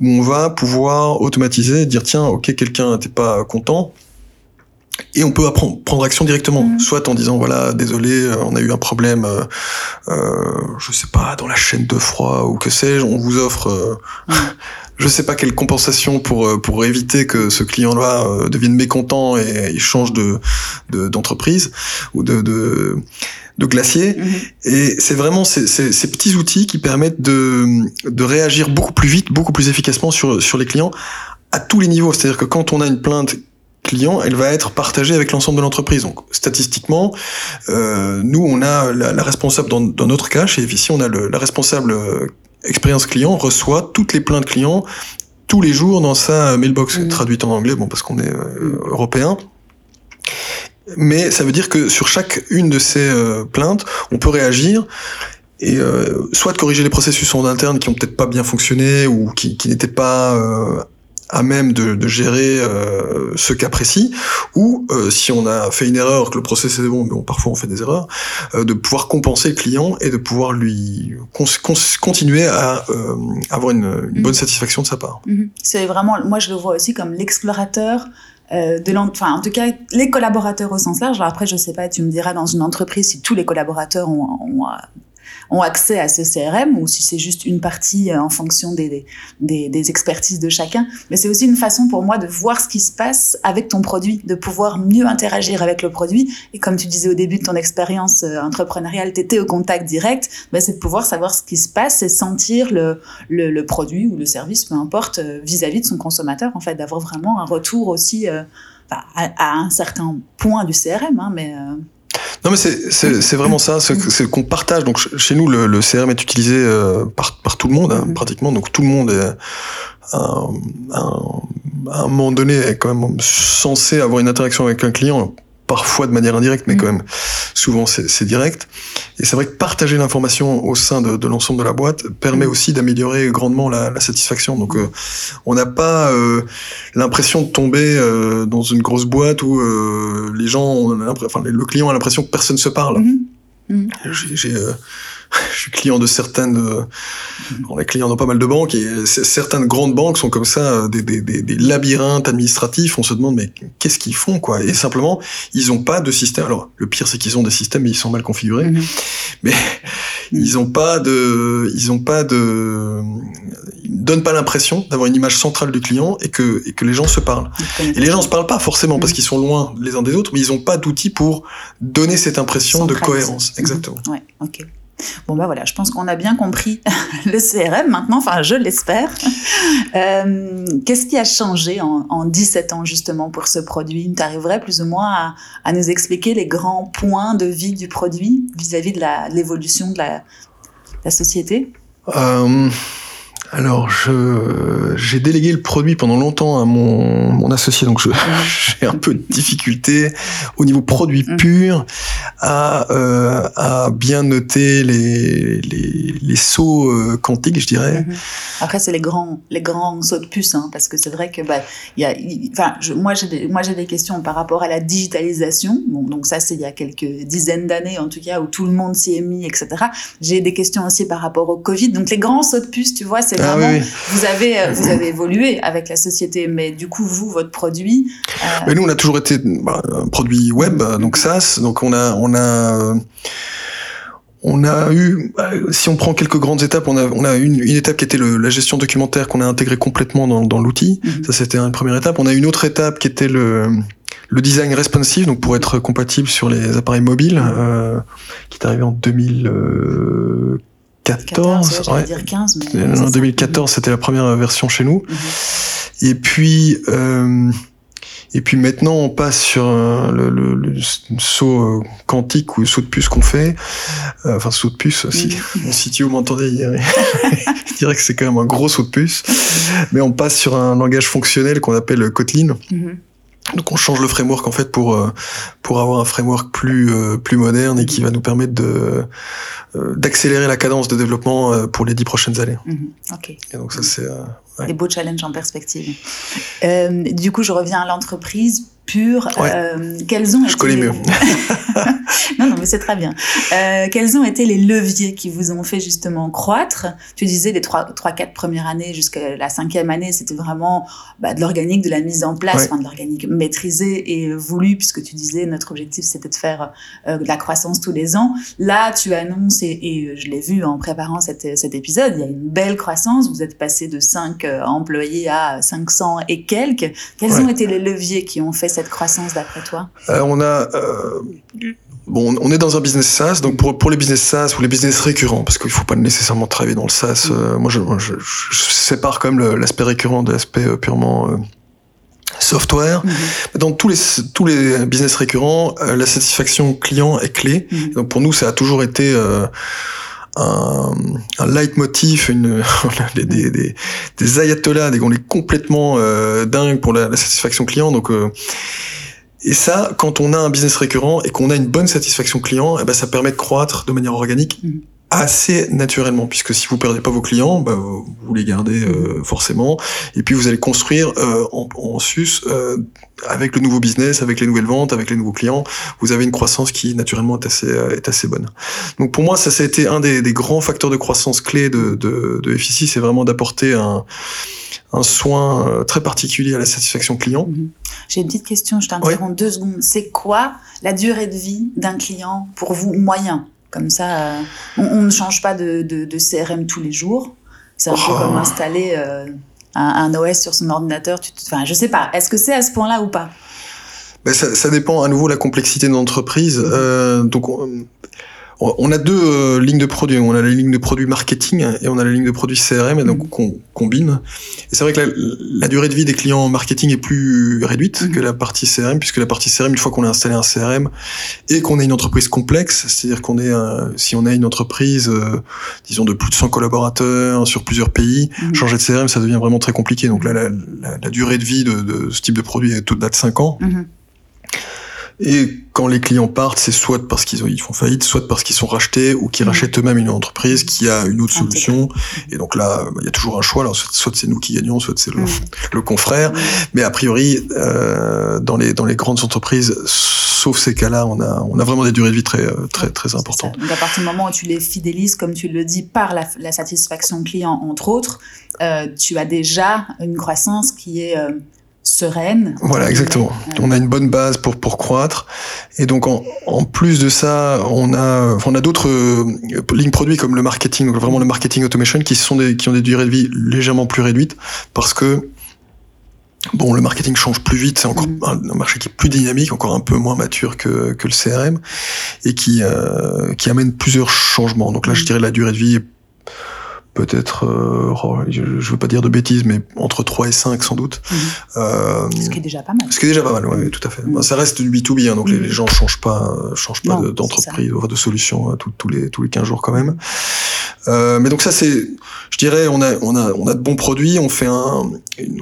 où on va pouvoir automatiser, dire tiens, ok, quelqu'un n'était pas content et on peut apprendre, prendre action directement, mm. soit en disant voilà désolé euh, on a eu un problème, euh, euh, je sais pas dans la chaîne de froid ou que sais-je, on vous offre euh, mm. [laughs] je sais pas quelle compensation pour pour éviter que ce client-là devienne mécontent et, il change de d'entreprise ou de, de de glacier. Mm-hmm. Et c'est vraiment ces, ces, ces, petits outils qui permettent de, de réagir beaucoup plus vite, beaucoup plus efficacement sur, sur les clients à tous les niveaux. C'est-à-dire que quand on a une plainte client, elle va être partagée avec l'ensemble de l'entreprise. Donc statistiquement, euh, nous on a la, responsable dans, dans, notre cas chez ici on a le, la responsable euh, expérience client reçoit toutes les plaintes clients tous les jours dans sa mailbox mmh. traduite en anglais, bon parce qu'on est euh, européen. Mais ça veut dire que sur chaque une de ces euh, plaintes, on peut réagir et euh, soit de corriger les processus en interne qui ont peut-être pas bien fonctionné ou qui, qui n'étaient pas à même de, de gérer euh, ce cas précis, ou euh, si on a fait une erreur, que le process est bon, mais bon, parfois on fait des erreurs, euh, de pouvoir compenser le client et de pouvoir lui continuer à avoir une, bonne mhm. satisfaction de sa part. Mhm. C'est vraiment, moi je le vois aussi comme l'explorateur de enfin en tout cas les collaborateurs au sens large. Alors après je sais pas, tu me diras dans une entreprise si tous les collaborateurs ont, ont ont accès à ce CRM ou si c'est juste une partie euh, en fonction des, des, des expertises de chacun. Mais c'est aussi une façon pour moi de voir ce qui se passe avec ton produit, de pouvoir mieux interagir avec le produit. Et comme tu disais au début de ton expérience euh, entrepreneuriale, tu étais au contact direct, ben c'est de pouvoir savoir ce qui se passe et sentir le, le, le produit ou le service, peu importe, euh, vis-à-vis de son consommateur, en fait, d'avoir vraiment un retour aussi à, à, un certain point du CRM, hein, mais... Non, mais c'est vraiment ça, c'est qu'on partage. Donc chez nous, le, le CRM est utilisé euh, par, par tout le monde, hein, mm-hmm. pratiquement. Donc tout le monde est à un moment donné est quand même censé avoir une interaction avec un client parfois de manière indirecte, mais mm. quand même souvent c'est direct. Et c'est vrai que partager l'information au sein de, de l'ensemble de la boîte permet mm. aussi d'améliorer grandement la, la, satisfaction. Donc euh, on n'a pas euh, l'impression de tomber euh, dans une grosse boîte où les gens, ont enfin le client a l'impression que personne se parle. Mm. J'ai [laughs] je suis client de certaines, euh, on est client dans pas mal de banques et certaines grandes banques sont comme ça, euh, des, des, des, labyrinthes administratifs. On se demande mais qu'est-ce qu'ils font quoi? Et simplement, ils ont pas de système. Alors le pire c'est qu'ils ont des systèmes mais ils sont mal configurés. Mm-hmm. Mais Ils ont pas de, ils ont pas de, ils donnent pas l'impression d'avoir une image centrale du client et que et que les gens se parlent. Et les gens se parlent pas forcément parce mm. qu'ils sont loin les uns des autres, mais ils ont pas d'outils pour donner cette impression de cohérence. Exactement. Ouais, ok. Bon bah voilà, je pense qu'on a bien compris [laughs] le CRM maintenant, enfin je l'espère. [laughs] Euh, qu'est-ce qui a changé en, en, 17 ans justement pour ce produit? Tu arriverais plus ou moins à, à, nous expliquer les grands points de vie du produit vis-à-vis de l'évolution de la, la, société? Euh, alors, je j'ai délégué le produit pendant longtemps à mon, mon associé, donc [laughs] j'ai un peu de difficulté au niveau produit mm. pur à, euh, à bien noter les, les, les sauts euh, quantiques, je dirais. Mm-hmm. Après, c'est les grands les grands sauts de puce, hein, parce que c'est vrai que bah il y a, enfin, moi j'ai des, moi j'ai des questions par rapport à la digitalisation. Bon, donc ça c'est il y a quelques dizaines d'années en tout cas où tout le monde s'y est mis, etc. J'ai des questions aussi par rapport au Covid. Donc les grands sauts de puce, tu vois, c'est ah vous avez euh, vous avez évolué avec la société, mais du coup vous votre produit. Euh, mais nous on a toujours été bah, un produit web, donc SaaS, donc on a on a on a eu, si on prend quelques grandes étapes, on a, on a une, une étape qui était le, la gestion documentaire qu'on a intégré complètement dans, dans l'outil. Mhm. Ça, c'était une première étape. On a une autre étape qui était le, le design responsive, donc pour être compatible sur les appareils mobiles, euh, qui est arrivé en 2000. 2014. ouais, dire 15, mais en 2014, c'était la première version chez nous. Mhm. Et puis, euh, et puis maintenant, on passe sur le, le, le, saut euh, quantique ou le saut de puce qu'on fait. Euh, enfin, saut de puce, si mhm. mon CTO m'entendait hier, je dirais que c'est quand même un gros saut de puce. Mais on passe sur un langage fonctionnel qu'on appelle Kotlin. Mhm. Donc on change le framework en fait pour euh, pour avoir un framework plus euh, plus moderne et qui va nous permettre de euh, d'accélérer la cadence de développement pour les dix prochaines années. Mhm. ok. Et donc ça c'est ouais. des beaux challenges en perspective. du coup je reviens à l'entreprise pure. Euh, quels ont Je connais mieux. [laughs] non, non, mais c'est très bien. Euh, quels ont été les leviers qui vous ont fait justement croître? Tu disais les trois, trois, quatre premières années jusqu'à la cinquième année, c'était vraiment bah, de l'organique, de la mise en place, enfin, de l'organique maîtrisé et voulu, puisque tu disais notre objectif c'était de faire euh, de la croissance tous les ans. Là, tu annonces, et, et je l'ai vu en préparant cet, cet épisode, il y a une belle croissance. Vous êtes passé de 5 euh, employés à 500 et quelques. Quels ont été les leviers qui ont fait cette croissance d'après toi euh, On a euh, bon, on est dans un business SaaS, donc pour, pour les business SaaS ou les business récurrents, parce qu'il faut pas nécessairement travailler dans le SaaS. Euh, moi, je, je, je, sépare quand même l'aspect récurrent de l'aspect purement software. Mm-hmm. Dans tous les tous les business récurrents, la satisfaction client est clé. Mm-hmm. Donc pour nous, ça a toujours été un, un leitmotiv, une, [laughs] des, des, des, des ayatollahs, des, on est complètement euh, dingue pour la, la, satisfaction client. Donc, euh, et ça, quand on a un business récurrent et qu'on a une bonne satisfaction client, eh ben, ça permet de croître de manière organique. Mm assez naturellement, puisque si vous perdez pas vos clients, bah, vous les gardez euh, forcément, et puis vous allez construire euh, en, en, sus euh, avec le nouveau business, avec les nouvelles ventes, avec les nouveaux clients, vous avez une croissance qui naturellement est assez est assez bonne. Donc pour moi, ça, ça a été un des, des grands facteurs de croissance clés de, de, de FIC, c'est vraiment d'apporter un un soin très particulier à la satisfaction client. Mm-hmm. J'ai une petite question, je t'interromps deux secondes. C'est quoi la durée de vie d'un client pour vous moyen? Comme ça, euh, on, ne change pas de, de, de, CRM tous les jours. C'est un peu comme oh. installer euh, un, un, OS sur son ordinateur. Tu, enfin, je sais pas. Est-ce que c'est à ce point-là ou pas? Ben ça, ça, dépend à nouveau de la complexité de l'entreprise. Euh, donc, on a deux euh, lignes de produits. On a la ligne de produits marketing et on a la ligne de produits CRM, et donc mm. on combine. Et c'est vrai que la, la, durée de vie des clients marketing est plus réduite mm. que la partie CRM, puisque la partie CRM, une fois qu'on a installé un CRM et qu'on est une entreprise complexe, c'est-à-dire qu'on est, si on a une entreprise, euh, disons de plus de 100 collaborateurs sur plusieurs pays, mm. changer de CRM, ça devient vraiment très compliqué. Donc là, la, la, la durée de vie de, de, ce type de produit est au-delà de 5 ans. -hmm. Et quand les clients partent, c'est soit parce qu'ils ils font faillite, soit parce qu'ils sont rachetés ou qu'ils mmh. rachètent eux-mêmes une entreprise qui a une autre solution. Et donc là, il y a toujours un choix. Alors, soit c'est nous qui gagnons, soit c'est le, mmh. [laughs] le, confrère. Mmh. Mais a priori, euh, dans les dans les grandes entreprises, sauf ces cas-là, on a on a vraiment des durées de vie très très très importantes. Donc à partir du moment où tu les fidélises, comme tu le dis, par la, la satisfaction client entre autres, euh, tu as déjà une croissance qui est euh, sereine. Voilà, exactement. On a une bonne base pour pour croître. Et donc en, en plus de ça, on a on a d'autres euh, lignes produits comme le marketing, donc vraiment le marketing automation, qui sont des qui ont des durées de vie légèrement plus réduites parce que Bon, le marketing change plus vite, c'est encore mm. un, marché qui est plus dynamique, encore un peu moins mature que, que le CRM, et qui, euh, qui amène plusieurs changements. Donc là, je mm. dirais la durée de vie peut-être, euh, oh, je, veux pas dire de bêtises, mais entre 3 et 5 sans doute. Mhm. Euh, ce qui est déjà pas mal. Ce qui est déjà pas mal, oui, tout à fait. Mhm. ça reste du B2B, hein, donc les, gens changent pas, changent pas d'entreprise, de, de solution tous les tous les 15 jours quand même. Euh, mais donc ça c'est, je dirais, on a on a on a de bons produits, on fait un,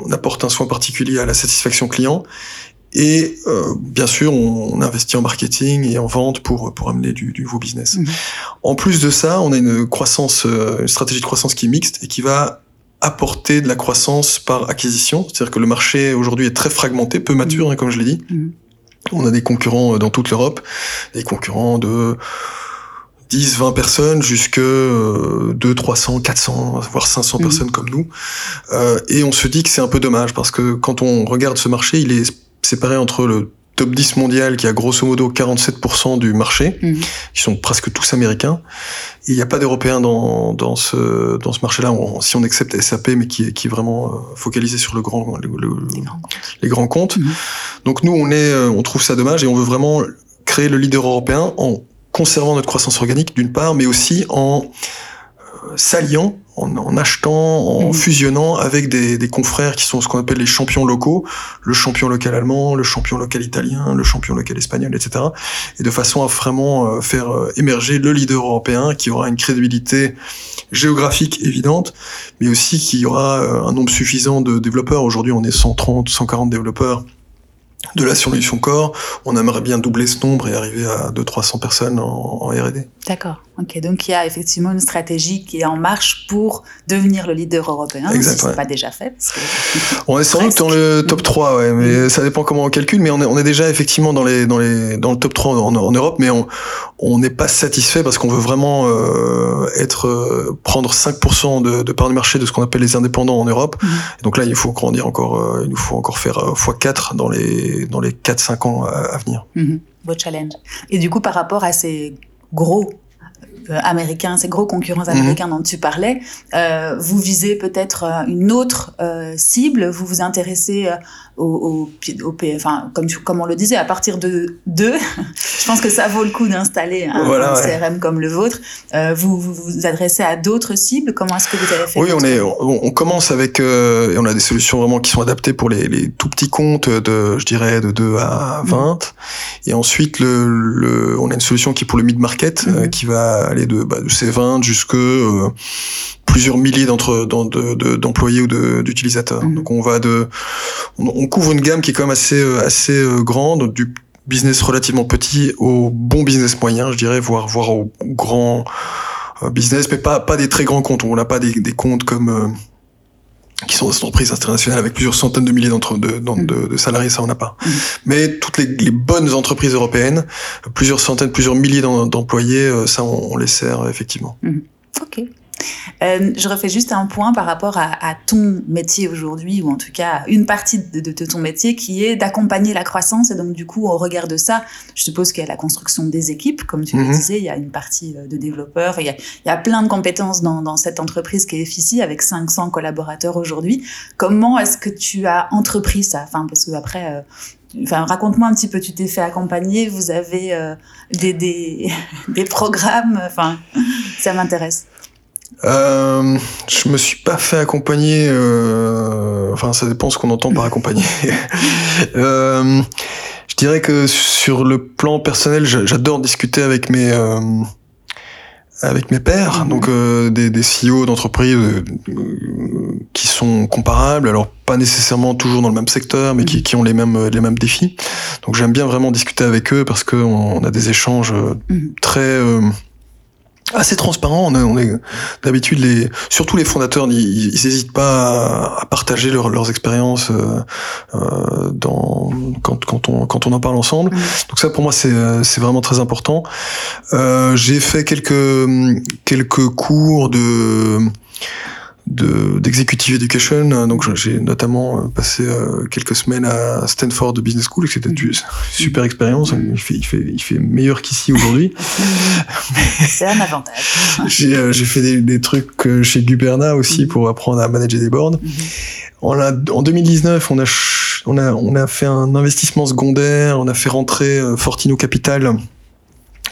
on apporte un soin particulier à la satisfaction client et euh, bien sûr, on, investit en marketing et en vente pour pour amener du, du nouveau business. Mhm. En plus de ça, on a une croissance, euh, une stratégie de croissance qui est mixte et qui va apporter de la croissance par acquisition. C'est-à-dire que le marché aujourd'hui est très fragmenté, peu mature, mhm. hein, comme je l'ai dit. Mhm. On a des concurrents euh, dans toute l'Europe, des concurrents de 10, 20 personnes jusque 2, 300, 400, voire 500 personnes comme nous. Euh, et on se dit que c'est un peu dommage parce que quand on regarde ce marché, il est séparé entre le top 10 mondial qui a grosso modo 47% du marché, mhm. qui sont presque tous américains. Il n'y a pas d'Européens dans, dans ce, dans ce marché-là, si on accepte SAP, mais qui, qui est vraiment euh, focalisé sur le grand, les, grands comptes. Mhm. Donc nous, on, est, euh, on trouve ça dommage et on veut vraiment créer le leader européen en conservant notre croissance organique d'une part, mais aussi en s'alliant en, achetant, en mhm. fusionnant avec des, des, confrères qui sont ce qu'on appelle les champions locaux, le champion local allemand, le champion local italien, le champion local espagnol, etc. Et de façon à vraiment euh, faire euh, émerger le leader européen qui aura une crédibilité géographique évidente, mais aussi qui aura euh, un nombre suffisant de développeurs. Aujourd'hui, on est 130, 140 développeurs de la solution corps, on aimerait bien doubler ce nombre et arriver à 200-300 personnes en, en R&D. D'accord. Ok, donc il y a effectivement une stratégie qui est en marche pour devenir le leader européen, exact, si ce n'est pas déjà fait. On est sans doute dans le top 3, ouais, mais ça dépend comment on calcule, mais on est, on est déjà effectivement dans, les, dans, les, dans le top 3 en, en Europe, mais on n'est pas satisfait parce qu'on veut vraiment euh, être euh, prendre 5% de, de part du marché de ce qu'on appelle les indépendants en Europe. Mhm. donc là, il faut grandir encore, euh, il nous faut encore faire x4 dans les, dans les 4-5 ans à, venir. Mm challenge. Et du coup, par rapport à ces gros américains, ces gros concurrents mhm. américains dont tu parlais, euh, vous visez peut-être euh, une autre cible, vous vous intéressez au, au, enfin, comme, comme on le disait, à partir de deux, [laughs] je pense que ça vaut le coup d'installer un, CRM comme le vôtre. Euh, vous, vous, vous adressez à d'autres cibles Comment est-ce que vous avez fait Oui, on, est, on, commence avec, euh, et on a des solutions vraiment qui sont adaptées pour les, les tout petits comptes de, je dirais, de 2 à 20. Mmh. Et ensuite, le, le, on a une solution qui est pour le mid-market, mmh. euh, qui va aller de, bah, de ces 20 jusque euh, plusieurs milliers d'employés ou d'utilisateurs. Mhm. Donc on va de, on, couvre une gamme qui est quand même assez euh, assez euh, grande, du business relativement petit au bon business moyen, je dirais, voire voire au grand euh, business, mais pas pas des très grands comptes. On n'a pas des, des comptes comme qui sont des entreprises internationales avec plusieurs centaines de milliers de, mhm. de, de, salariés, ça on n'a pas. Mhm. Mais toutes les, les, bonnes entreprises européennes, plusieurs centaines, plusieurs milliers d'employés, ça on, on, les sert effectivement. Ok. Euh, je refais juste un point par rapport à, à ton métier aujourd'hui, ou en tout cas une partie de, de, ton métier qui est d'accompagner la croissance. Et donc, du coup, au regard de ça, je suppose qu'il y a la construction des équipes, comme tu le mhm. disais, il y a une partie euh, de développeurs, il y a, il y a plein de compétences dans, dans, cette entreprise qui est FICI avec 500 collaborateurs aujourd'hui. Comment est-ce que tu as entrepris ça? Enfin, parce que après, euh, Enfin, raconte-moi un petit peu, tu t'es fait accompagner, vous avez euh, des, des, [laughs] des programmes, enfin, ça m'intéresse. Euh, je me suis pas fait accompagner. Euh, enfin, ça dépend ce qu'on entend par accompagner. [laughs] euh, je dirais que sur le plan personnel, j'adore discuter avec mes euh, avec mes pairs, mhm. donc euh, des, des CEO d'entreprises euh, qui sont comparables, alors pas nécessairement toujours dans le même secteur, mais qui, mhm. qui ont les mêmes les mêmes défis. Donc j'aime bien vraiment discuter avec eux parce qu'on on a des échanges mhm. très assez transparent. On, on est d'habitude les, surtout les fondateurs, ils n'hésitent pas à, partager leurs expériences euh, euh, dans quand, quand on quand on en parle ensemble. Mm. Donc ça pour moi c'est c'est vraiment très important. Euh, J'ai fait quelques quelques cours de de d'executive education. Donc j'ai notamment passé quelques semaines à Stanford Business School, c'était une super expérience. Il fait, il fait, il fait meilleur qu'ici aujourd'hui. [laughs] C'est un avantage. j'ai fait des, des, trucs chez Guberna aussi pour apprendre à manager des boards. On a, en 2019, on a, on, a, on a fait un investissement secondaire, on a fait rentrer Fortino Capital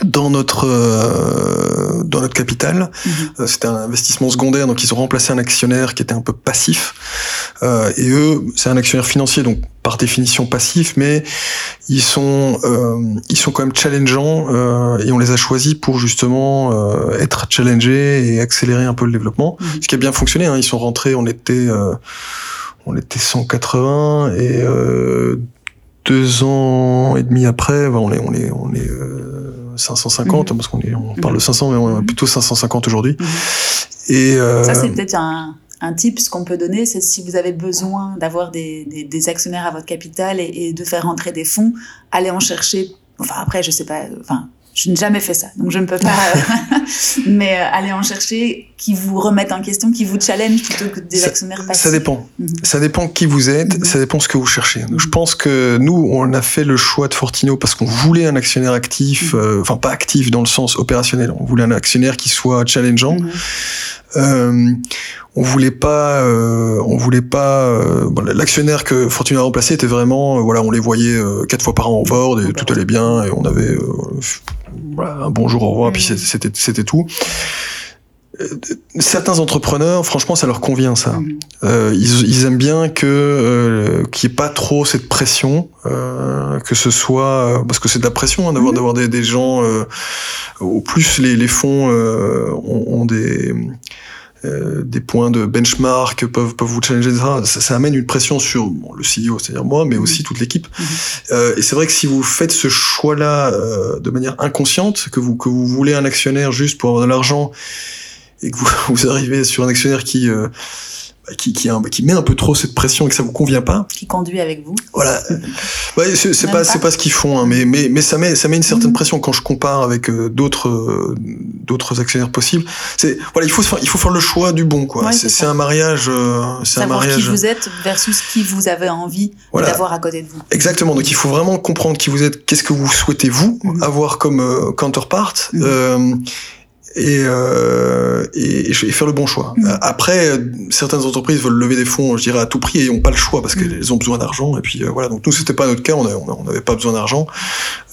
dans notre euh, dans notre capital. Mhm. Euh, c'était un investissement secondaire, donc ils ont remplacé un actionnaire qui était un peu passif. Euh, et eux, c'est un actionnaire financier, donc par définition passif, mais ils sont euh, ils sont quand même challengeants euh, et on les a choisis pour justement être challengés et accélérer un peu le développement. Mhm. Ce qui a bien fonctionné. Hein. Ils sont rentrés, on était on était 180 et deux ans et demi après, on est on est on est 550 mhm. parce qu'on on parle de 500, mais on est plutôt 550 aujourd'hui. Mhm. Et euh, ça, c'est peut-être un, un tip, ce qu'on peut donner, c'est si vous avez besoin d'avoir des, des, des, actionnaires à votre capital et, et, de faire rentrer des fonds, allez en chercher. Enfin après, je sais pas. Enfin, je n'ai jamais fait ça, donc je ne peux pas. [laughs] Euh, [laughs] mais euh, aller en chercher qui vous remettent en question, qui vous challenge plutôt que des actionnaires passifs. Ça dépend. Mhm. Ça dépend qui vous êtes, mhm. ça dépend ce que vous cherchez. Donc, je pense que nous, on a fait le choix de Fortino parce qu'on voulait un actionnaire actif, mhm. euh, enfin pas actif dans le sens opérationnel. On voulait un actionnaire qui soit challengeant. Euh, on voulait pas, euh, on voulait pas. Euh, L'actionnaire que Fortuna a remplacé était vraiment, voilà, on les voyait quatre fois par an au board et tout allait bien et on avait un bonjour au revoir, puis c'était c'était tout. Certains entrepreneurs, franchement, ça leur convient ça. Euh, ils, ils, aiment bien que euh, qu'il n'y ait pas trop cette pression, euh, que ce soit parce que c'est de la pression hein, d'avoir d'avoir des, des, gens. au plus les, les fonds ont, ont, des euh, des points de benchmark peuvent, peuvent vous challenger, Ça, ça amène une pression sur le CEO, c'est-à-dire moi, mais aussi toute l'équipe. Euh, et c'est vrai que si vous faites ce choix-là euh, de manière inconsciente, que vous, que vous voulez un actionnaire juste pour avoir de l'argent, et que vous, [laughs] vous arrivez sur un actionnaire qui qui, qui, qui, met un peu trop cette pression et que ça vous convient pas. Qui conduit avec vous. Voilà. [laughs] ouais, c'est pas, c'est pas ce qu'ils font, hein, mais, mais, mais ça met, ça met une certaine mhm. pression quand je compare avec euh, d'autres, euh, d'autres actionnaires possibles. C'est, voilà, il faut, il faut faire le choix du bon, quoi. c'est un mariage, euh, c'est un mariage. qui vous êtes versus qui vous avez envie d'avoir à côté de vous. Exactement. Donc il faut vraiment comprendre qui vous êtes, qu'est-ce que vous souhaitez vous mhm. avoir comme counterpart. Mhm et, euh, et, faire le bon choix. Mm. Après, certaines entreprises veulent lever des fonds, je dirais à tout prix, et n'ont pas le choix parce qu'elles mm. ont besoin d'argent. Et puis euh, voilà. Donc nous, c'était pas notre cas. On n'avait pas besoin d'argent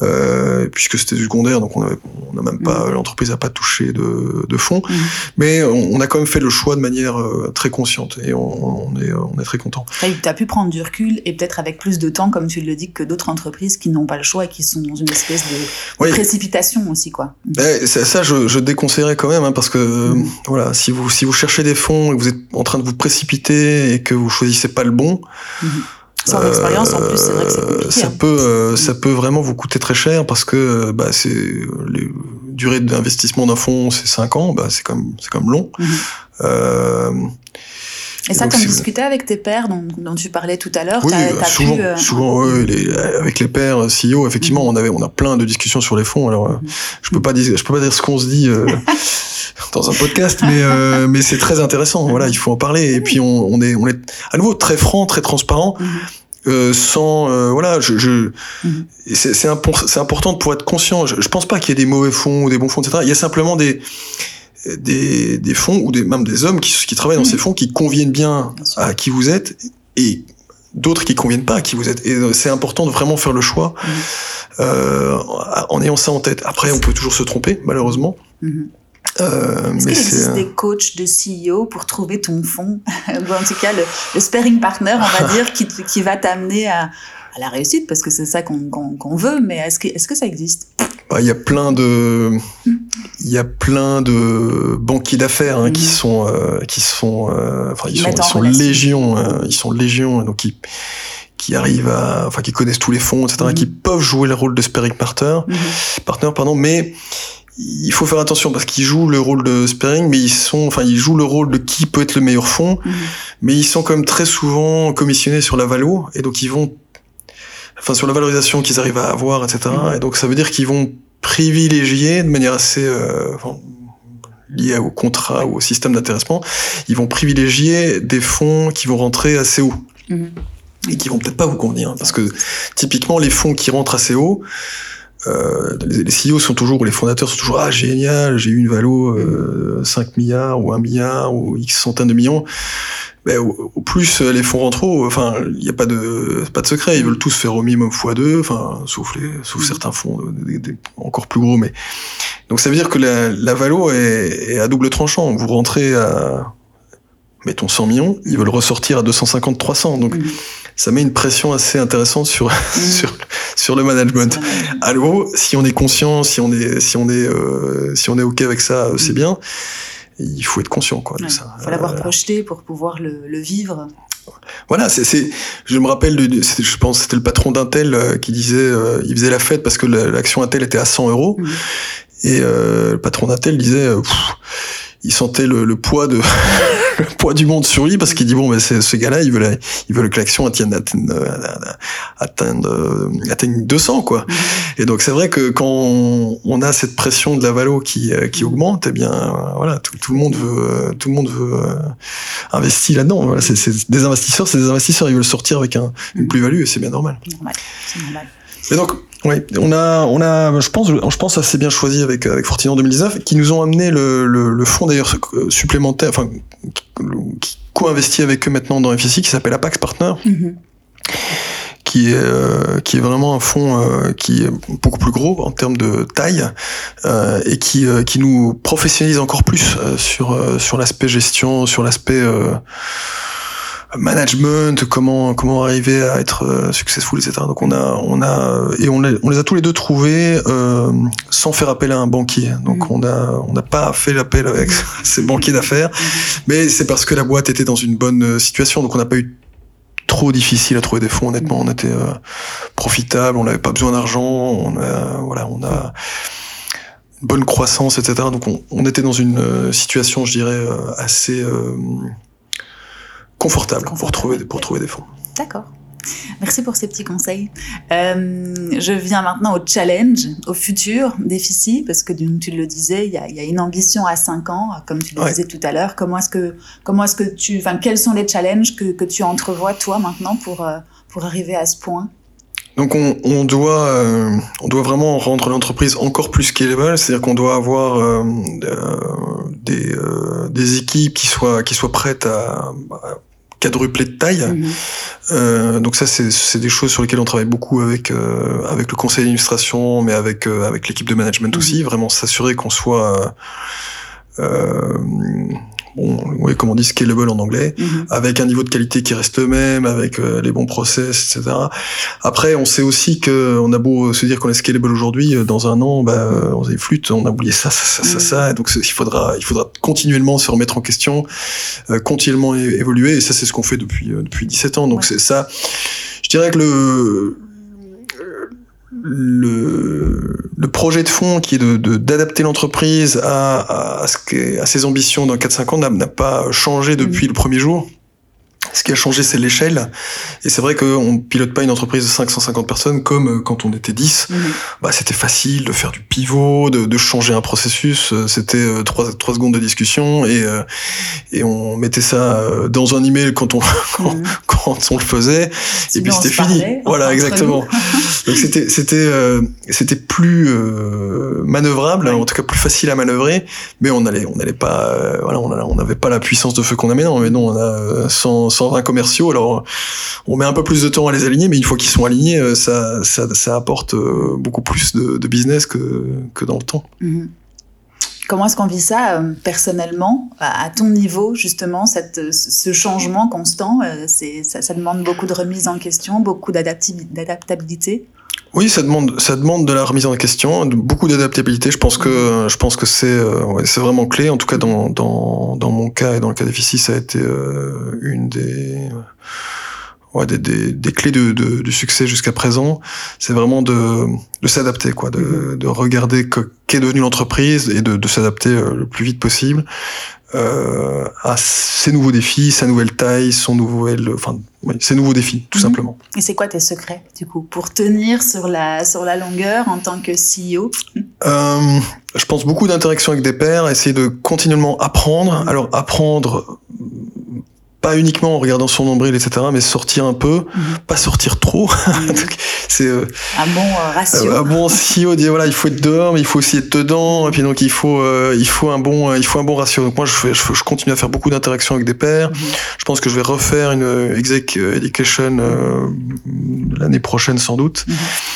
euh, puisque c'était du secondaire, donc on n'a même pas mm. l'entreprise n'a pas touché de, de fonds. Mais on, a quand même fait le choix de manière euh, très consciente et on, on est on est très content. Tu as pu prendre du recul et peut-être avec plus de temps, comme tu le dis, que d'autres entreprises qui n'ont pas le choix et qui sont dans une espèce de, précipitation aussi, quoi. Ben, ça, je, je déconseille quand même, hein, parce que mm. voilà, si vous si vous cherchez des fonds et que vous êtes en train de vous précipiter et que vous choisissez pas le bon. Mm-hmm. Sans euh, expérience, en plus, c'est vrai que c'est Ça hein. peut, euh, ça peut vraiment vous coûter très cher parce que bah, c'est les durée d'investissement d'un fonds, c'est 5 ans, bah, c'est comme c'est comme long. Mm-hmm. Euh, et ça, tu as discuté avec tes pères dont, dont, tu parlais tout à l'heure Oui, souvent, pu, euh, souvent les, avec les pères CEO, effectivement, mm-hmm. on avait, on a plein de discussions sur les fonds. Alors, je peux pas dire, je peux pas dire ce qu'on se dit euh, [laughs] dans un podcast, mais euh, mais c'est très intéressant. Voilà, il faut en parler. Et puis on, on, est, on est à nouveau très franc, très transparent. Mm-hmm. Euh, sans euh, voilà je, je c'est c'est important pour être conscient je, je pense pas qu'il y ait des mauvais fonds ou des bons fonds etc il y a simplement des des, des fonds ou des, même des hommes qui, qui travaillent dans ces fonds qui conviennent bien, à qui vous êtes et d'autres qui conviennent pas à qui vous êtes. Et euh, c'est important de vraiment faire le choix euh, en ayant ça en tête. Après, on peut toujours se tromper, malheureusement. Mm-hmm. Euh, Est-ce qu'il existe des coachs de CEO pour trouver ton fonds [laughs] Ou en tout cas, le, le sparring partner, on va [laughs] dire, qui, qui va t'amener à, à, la réussite, parce que c'est ça qu'on veut, mais est-ce que, est que ça existe? Bah, il y a plein de il y a plein de banquiers d'affaires hein, qui mm. sont euh, qui sont euh, enfin ils sont, ils sont légion hein, ils sont légion donc qui qui arrivent à enfin qui connaissent tous les fonds etc qui peuvent jouer le rôle de sparring partner partner pardon mais il faut faire attention parce qu'ils jouent le rôle de sparring, mais ils sont, enfin, ils jouent le rôle de qui peut être le meilleur fonds, mais ils sont quand même très souvent commissionnés sur la valo, et donc ils vont enfin sur la valorisation qu'ils arrivent à avoir, etc. Mm-hmm. Et donc ça veut dire qu'ils vont privilégier de manière assez euh, liés au contrat ou au système d'intéressement, ils vont privilégier des fonds qui vont rentrer assez haut. Mhm. Et qui vont peut-être pas vous convenir. Hein, parce que typiquement, les fonds qui rentrent assez haut, euh, les, CEO sont toujours, les fondateurs sont toujours, ah génial, j'ai eu une valo euh, 5 milliards ou 1 milliard ou X centaines de millions. Mais au, plus euh, les fonds rentrent haut, enfin, il n'y a pas de, pas de secret, ils veulent tous faire au minimum x2, enfin, sauf les, sauf certains fonds encore plus gros, mais. Donc ça veut dire que la, la valo est, est à double tranchant. Vous rentrez à, mettons 100 millions, ils veulent ressortir à 250, 300. Donc, ça met une pression assez intéressante sur, [laughs] sur, sur le management. Alors, si on est conscient, si on est, si on est, euh, si on est OK avec ça, euh, c'est bien. Il faut être conscient, quoi, de ça. Il faut l'avoir euh, projeté pour pouvoir le, le vivre. Voilà, c'est, je me rappelle, je pense, c'était le patron d'Intel qui disait, il faisait la fête parce que l'action Intel était à 100 euros, mm. et le patron d'Intel disait, il sentait le, le poids de [laughs] le poids du monde sur lui parce qu'il dit bon mais ce gars-là il veut il veut que l'action atteigne atteigne, atteigne 200 quoi mhm. et donc c'est vrai que quand on, a cette pression de la valo qui qui mhm. augmente eh bien voilà tout, tout, le monde veut tout le monde veut euh, investir là-dedans voilà, c'est des investisseurs c'est des investisseurs ils veulent sortir avec un, une plus-value et c'est bien normal. normal. normal. Et donc oui, on a, on a, je pense, je pense assez bien choisi avec avec Fortinet en 2019, qui nous ont amené le, le, le fonds d'ailleurs supplémentaire, enfin qui co-investit avec eux maintenant dans FSI, qui s'appelle Apax Partner. Mm-hmm. Qui est, euh, qui est vraiment un fonds euh, qui est beaucoup plus gros en termes de taille euh, et qui, euh, qui nous professionnalise encore plus sur, sur l'aspect gestion, sur l'aspect management, comment comment arriver à être euh, successful, etc. Donc on a on a et on, les, on les a tous les deux trouvés euh, sans faire appel à un banquier. Donc mm. on a on n'a pas fait l'appel avec [laughs] ces banquiers d'affaires, mais c'est parce que la boîte était dans une bonne euh, situation. Donc on n'a pas eu trop difficile à trouver des fonds. Honnêtement, on était euh, profitable, on n'avait pas besoin d'argent, on a voilà on a une bonne croissance, etc. Donc on, on était dans une situation, je dirais, assez confortable, pour trouver, pour trouver des fonds. D'accord. Merci pour ces petits conseils. Euh, je viens maintenant au challenge, au futur déficit, parce que tu le disais, il y a, y a, une ambition à 5 ans, comme tu le disais tout à l'heure. Comment est-ce que, comment est-ce que tu, enfin, quels sont les challenges que, que tu entrevois toi maintenant pour, euh, pour arriver à ce point? Donc on, on doit euh, on doit vraiment rendre l'entreprise encore plus scalable, c'est-à-dire qu'on doit avoir euh, des, des équipes qui soient qui soient prêtes à, à quadruplé de taille. Mhm. Euh, donc ça, c'est des choses sur lesquelles on travaille beaucoup avec euh, avec le conseil d'administration, mais avec euh, avec l'équipe de management mhm. aussi. Vraiment s'assurer qu'on soit euh, bon, oui, comme on dit, scalable en anglais, mhm. avec un niveau de qualité qui reste le même, avec euh, les bons process, etc. Après, on sait aussi que on a beau se dire qu'on est scalable aujourd'hui, euh, dans un an, bah, euh, on est flûte, on a oublié ça, ça, ça, ça, mhm. donc il faudra, il faudra continuellement se remettre en question, continuellement évoluer, et ça, c'est ce qu'on fait depuis depuis 17 ans. Donc c'est ça. Je dirais que le le, le projet de fond qui est de d'adapter l'entreprise à, à, à, ses ambitions dans 4-5 ans n'a pas changé depuis mmh. le premier jour. [laughs] Ce qui a changé, c'est l'échelle. Et c'est vrai qu'on pilote pas une entreprise de 550 personnes comme euh, quand on était 10. Mhm. Bah, c'était facile de faire du pivot, de, de changer un processus. Euh, c'était 3, euh, 3 secondes de discussion et, et on mettait ça dans un email quand on, [laughs] mhm. quand, on le faisait. et puis c'était fini. Voilà, exactement. [laughs] Donc c'était, c'était, c'était plus manœuvrable, en tout cas plus facile à manœuvrer, mais on allait, on allait pas, voilà, on n'avait pas la puissance de feu qu'on a maintenant. Mais non, on a 100, 120 commerciaux. Alors, on met un peu plus de temps à les aligner, mais une fois qu'ils sont alignés, euh, ça, ça, ça, apporte euh, beaucoup plus de, business que, que dans le temps. Mhm. Comment est-ce qu'on vit ça euh, personnellement, à ton niveau, justement, cette, ce changement constant ça, ça, demande beaucoup de remise en question, beaucoup d'adaptabilité? Oui, ça demande, ça demande de la remise en question, beaucoup d'adaptabilité. Je pense que, je pense que c'est, ouais, c'est vraiment clé. En tout cas, dans, dans, dans mon cas et dans le cas des ça a été euh, une des, ouais, des, des, des, clés de, de, du succès jusqu'à présent. C'est vraiment de, de s'adapter, quoi, de, mm-hmm. de regarder qu'est devenue l'entreprise et de, de s'adapter euh, le plus vite possible euh, à ses nouveaux défis, sa nouvelle taille, son nouvel, enfin, oui, ses nouveaux défis, tout -hmm. simplement. Et c'est quoi tes secrets, du coup, pour tenir sur la, sur la longueur en tant que CEO euh, je pense beaucoup d'interaction avec des pairs, essayer de continuellement apprendre. Alors apprendre pas uniquement en regardant son nombril, etc., mais sortir un peu, mhm. pas sortir trop. [laughs] Mhm. c'est euh, un bon euh, ratio. un bon ratio. Dire voilà, il faut être dehors, mais il faut aussi être dedans. Et puis donc il faut, euh, il faut un bon, il faut un bon ratio. Donc moi, je, fais, je, continue à faire beaucoup d'interactions avec des pairs. Mhm. Je pense que je vais refaire une exec education l'année prochaine sans doute.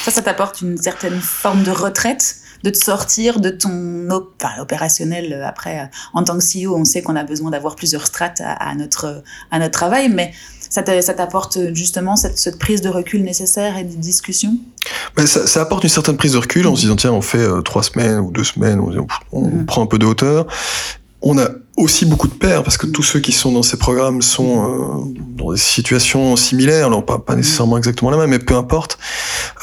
Ça, ça t'apporte une certaine forme de retraite? De te sortir de ton enfin, opérationnel. Euh, après, euh, en tant que CEO, on sait qu'on a besoin d'avoir plusieurs strates à, notre, à notre travail, mais ça t'apporte justement cette, cette, prise de recul nécessaire et de discussion mais ça, ça, apporte une certaine prise de recul en se disant tiens on fait euh, trois semaines ou deux semaines on, on mm-hmm. prend un peu de hauteur on a aussi beaucoup de pairs parce que tous ceux qui sont dans ces programmes sont euh, dans des situations similaires, alors pas, pas nécessairement exactement la même, mais peu importe.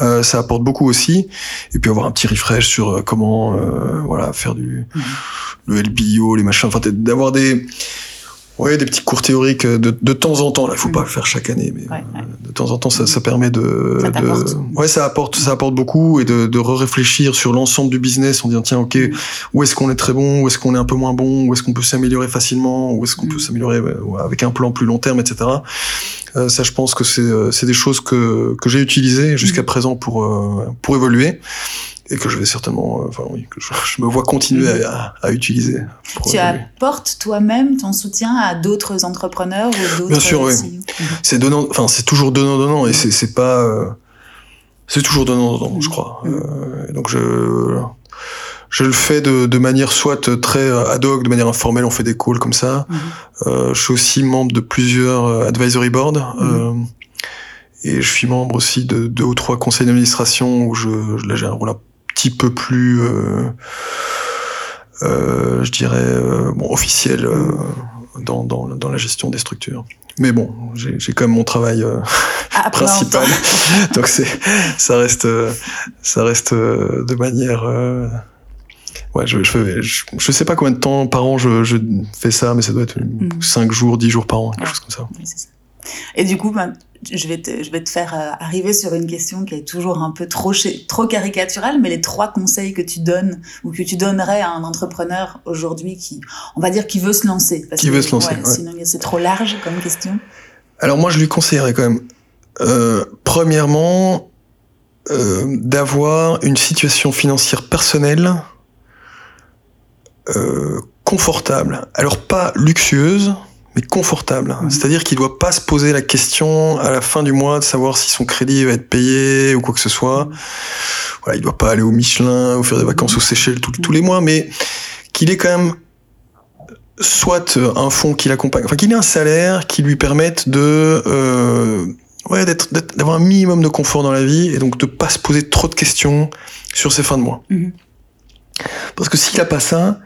Euh, ça apporte beaucoup aussi. Et puis avoir un petit refresh sur euh, comment euh, voilà faire du mmh. le LBO, les machins, enfin d'avoir des Ouais, des petits cours théoriques de, de temps en temps. Là, il faut pas le faire chaque année, mais euh, de temps en temps, ça, ça permet de, ça de, ouais, ça apporte, ça apporte beaucoup et de, de réfléchir sur l'ensemble du business en disant tiens, ok, où est-ce qu'on est très bon, où est-ce qu'on est un peu moins bon, où est-ce qu'on peut s'améliorer facilement, où est-ce qu'on peut mm. s'améliorer avec un plan plus long terme, etc. Euh, ça, je pense que c'est, euh, c'est des choses que que j'ai utilisées jusqu'à mm. présent pour euh, pour évoluer et que je vais certainement, euh, enfin oui, que je, [laughs] me vois continuer à, à utiliser. Tu apportes toi-même ton soutien à d'autres entrepreneurs ou d'autres Bien sûr, oui. Mhm. C'est donnant, enfin c'est toujours donnant donnant et c'est c'est pas, euh, c'est toujours donnant donnant, je mhm. crois. Mhm. Euh, donc je je le fais de, de, manière soit très ad hoc, de manière informelle, on fait des calls comme ça. Euh, je suis aussi membre de plusieurs advisory boards. Euh, et je suis membre aussi de deux ou trois conseils d'administration où je, là j'ai un rôle petit peu plus, euh, euh, je dirais, euh, bon, officiel dans, dans, dans, la gestion des structures. Mais bon, j'ai quand même mon travail principal, [laughs] donc c'est, ça reste, ça reste de manière. Ouais, je, je, je, sais pas combien de temps par an je, je fais ça, mais ça doit être 5 mm. jours, 10 jours par an, quelque chose comme ça. Et du coup, ben, je vais te, je vais te faire euh, arriver sur une question qui est toujours un peu trop, trop caricaturale, mais les trois conseils que tu donnes ou que tu donnerais à un entrepreneur aujourd'hui qui, on va dire, qui veut se lancer. qui veut se lancer. Sinon, c'est trop large comme question. Alors moi, je lui conseillerais quand même, euh, premièrement, euh, d'avoir une situation financière personnelle confortable. Alors pas luxueuse, mais confortable. Mhm. C'est-à-dire qu'il doit pas se poser la question à la fin du mois de savoir si son crédit va être payé ou quoi que ce soit. Mhm. Voilà, il doit pas aller au Michelin ou faire des vacances au Seychelles tous les mois, mais qu'il ait quand même soit un fonds qui l'accompagne, enfin qu'il ait un salaire qui lui permette de euh, ouais d'être d'avoir un minimum de confort dans la vie et donc de pas se poser trop de questions sur ses fins de mois. Parce que s'il a pas ça,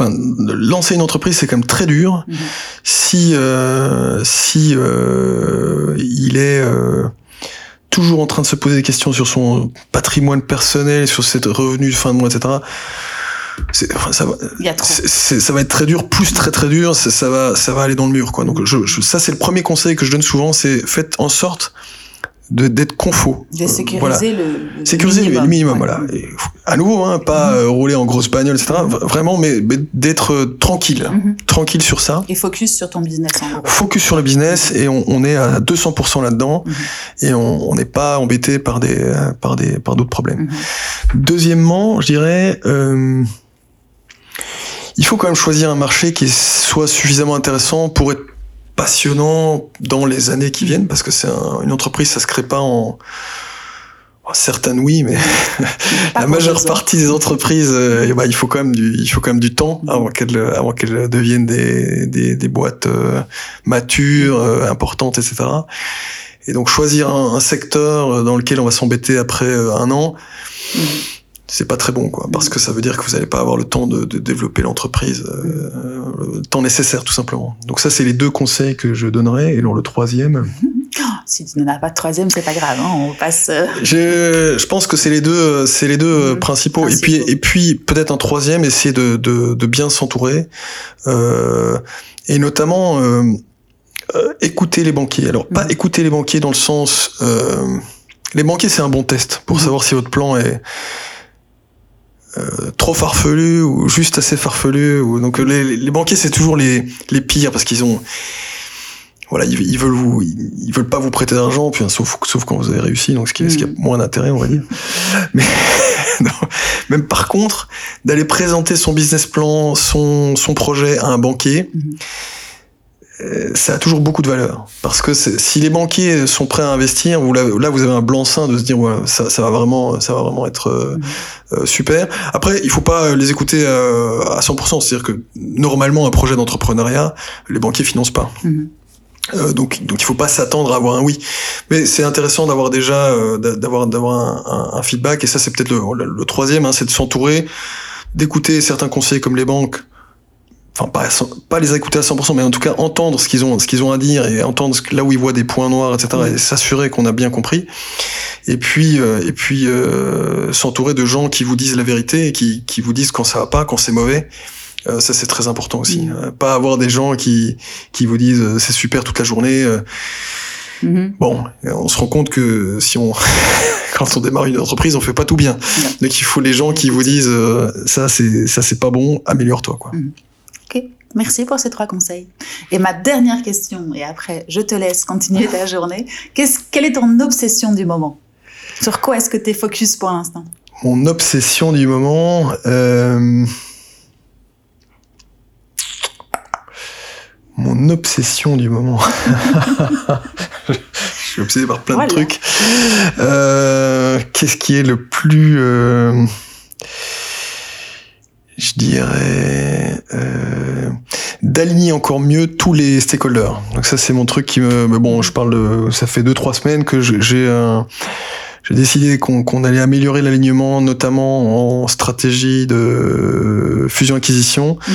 Enfin, lancer une entreprise, c'est quand même très dur. Mhm. Si euh, si euh, il est euh, toujours en train de se poser des questions sur son patrimoine personnel, sur ses revenus de fin de mois, etc. Enfin, ça, va, ça va être très dur, plus très très dur, ça, va, ça va aller dans le mur, quoi. Donc, je, je, ça, c'est le premier conseil que je donne souvent, c'est faites en sorte d'être confo. De sécuriser le, sécuriser minimum. le minimum, voilà. Et, à nouveau, hein, pas euh, rouler en grosse bagnole, etc. Vraiment, mais, d'être euh, tranquille, mhm. tranquille sur ça. Et focus sur ton business. En Focus sur le business et on, on est à 200% là-dedans mhm. et on n'est pas embêté par des par des par d'autres problèmes. Mhm. Deuxièmement, je dirais. Euh, il faut quand même choisir un marché qui soit suffisamment intéressant pour être passionnant dans les années qui viennent parce que c'est une entreprise, ça se crée pas en certaines oui, mais [laughs] la majeure partie des entreprises, euh, bah, il faut quand même du, il faut quand même du temps avant qu'elles, avant qu'elles deviennent des, des, des boîtes euh, matures, euh, importantes, etc. Et donc choisir un, un, secteur dans lequel on va s'embêter après un an, mm c'est pas très bon, quoi, parce que ça veut dire que vous n'allez pas avoir le temps de, de développer l'entreprise, euh, le temps nécessaire, tout simplement. Donc ça, c'est les deux conseils que je donnerais. Et alors le troisième. [laughs] Si tu n'en as pas de troisième, c'est pas grave, hein, on passe. Euh. Je, je pense que c'est les deux, c'est les deux principaux. Et puis, et puis peut-être un troisième, essayer de, de, de bien s'entourer, euh, et notamment écouter les banquiers. Alors pas mm. écouter les banquiers dans le sens, les banquiers c'est un bon test pour mm. savoir si votre plan est trop farfelu ou juste assez farfelu. Ou, donc les, les banquiers, c'est toujours les, les pires parce qu'ils ont voilà, ils, veulent vous, ils, veulent pas vous prêter d'argent, puis sauf, sauf quand vous avez réussi, donc ce qui, ce qui a mm. moins d'intérêt, on va dire. [laughs] Mais [laughs] non, même par contre, d'aller présenter son business plan, son, son projet à un banquier. Mm-hmm. Euh, ça a toujours beaucoup de valeur parce que si les banquiers sont prêts à investir, vous, là, vous avez un blanc-seing de se dire voilà ça, ça, va vraiment ça va vraiment être euh, mm-hmm. euh, super. Après, il faut pas les écouter à 100%, c'est-à-dire que normalement un projet d'entrepreneuriat, les banquiers financent pas. Mm-hmm. Euh, donc, donc il faut pas s'attendre à avoir un oui. Mais c'est intéressant d'avoir déjà euh, d'avoir d'avoir un, un, feedback et ça c'est peut-être le, le, troisième, hein, c'est de s'entourer, d'écouter certains conseillers comme les banques. Enfin pas pas les écouter à 100%, mais en tout cas entendre ce qu'ils ont ce qu'ils ont à dire et entendre ce, là où ils voient des points noirs, etc. Et s'assurer qu'on a bien compris. Et puis euh, et puis s'entourer de gens qui vous disent la vérité et qui qui vous disent quand ça va pas, quand c'est mauvais. Euh, ça c'est très important aussi. Mm. Euh, pas avoir des gens qui qui vous disent euh, c'est super toute la journée. Mm-hmm. Bon, on se rend compte que si on [laughs] quand on démarre une entreprise, on fait pas tout bien. Donc il faut les gens qui vous disent ça c'est ça c'est pas bon, améliore-toi quoi. Ok, merci pour ces trois conseils. Et ma dernière question, et après je te laisse continuer ta [laughs] journée. Quelle est ton obsession du moment? Sur quoi est-ce que tu es focus pour l'instant? Mon obsession du moment. Euh... mon obsession du moment. [laughs] [laughs] je suis obsédé par plein de trucs. Euh, qu'est-ce qui est le plus... Euh, je dirais euh, d'aligner encore mieux tous les stakeholders. Donc ça c'est mon truc qui me mais bon je parle de ça fait deux trois semaines que j'ai un j'ai décidé qu'on allait améliorer l'alignement, notamment en stratégie de fusion-acquisition. Mhm.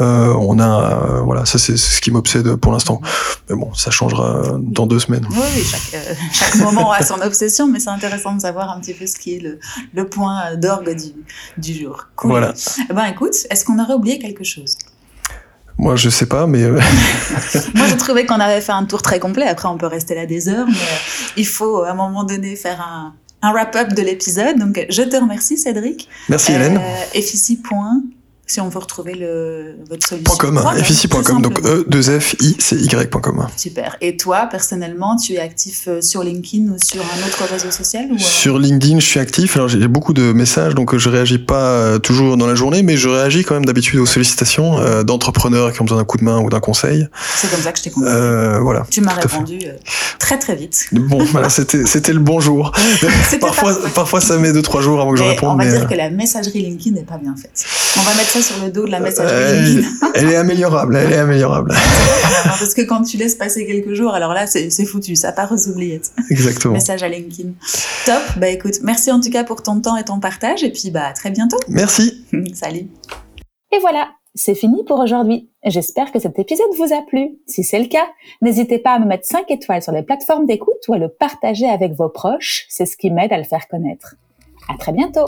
Euh, on a, euh, voilà, ça c'est ce qui m'obsède pour l'instant. Mais bon, ça changera dans deux semaines. Oui, chaque, euh, [laughs] chaque moment a son obsession, mais c'est intéressant de savoir un petit peu ce qui est le, le point d'orgue du, du jour. Cool. Voilà. Eh ben écoute, est-ce qu'on aurait oublié quelque chose? Moi, je sais pas, mais. Euh, [laughs] Moi, je trouvais qu'on avait fait un tour très complet. Après, on peut rester là des heures, mais euh, il faut à un moment donné faire un, un wrap-up de l'épisode. Donc, je te remercie, Cédric. Merci, Hélène. Euh, si on veut retrouver le, votre solution. .com, effici.com, donc e 2 f i c y.com. Super. Et toi, personnellement, tu es actif euh, sur LinkedIn ou sur un autre réseau social ou... Euh? Sur LinkedIn, je suis actif. Alors, j'ai beaucoup de messages, donc je réagis pas euh, toujours dans la journée, mais je réagis quand même d'habitude aux sollicitations d'entrepreneurs qui ont besoin d'un coup de main ou d'un conseil. C'est comme ça que je t'ai compris. voilà. Tu m'as répondu très très vite. Bon, voilà, c'était c'était le bonjour. [laughs] parfois, parfois, ça met deux trois jours avant que je réponde. On va dire que la messagerie LinkedIn n'est pas bien faite. On va mettre ça sur le dos de la messagerie [laughs] Elle est améliorable, elle est améliorable. Parce que quand tu laisses passer quelques jours, alors là, c'est foutu, ça part aux oubliettes. Exactement. Message à LinkedIn. Top, bah écoute, merci en tout cas pour ton temps et ton partage, et puis bah à très bientôt. Merci. [laughs] Salut. Et voilà, c'est fini pour aujourd'hui. J'espère que cet épisode vous a plu. Si c'est le cas, n'hésitez pas à me mettre 5 étoiles sur les plateformes d'écoute ou à le partager avec vos proches. C'est ce qui m'aide à le faire connaître. À très bientôt.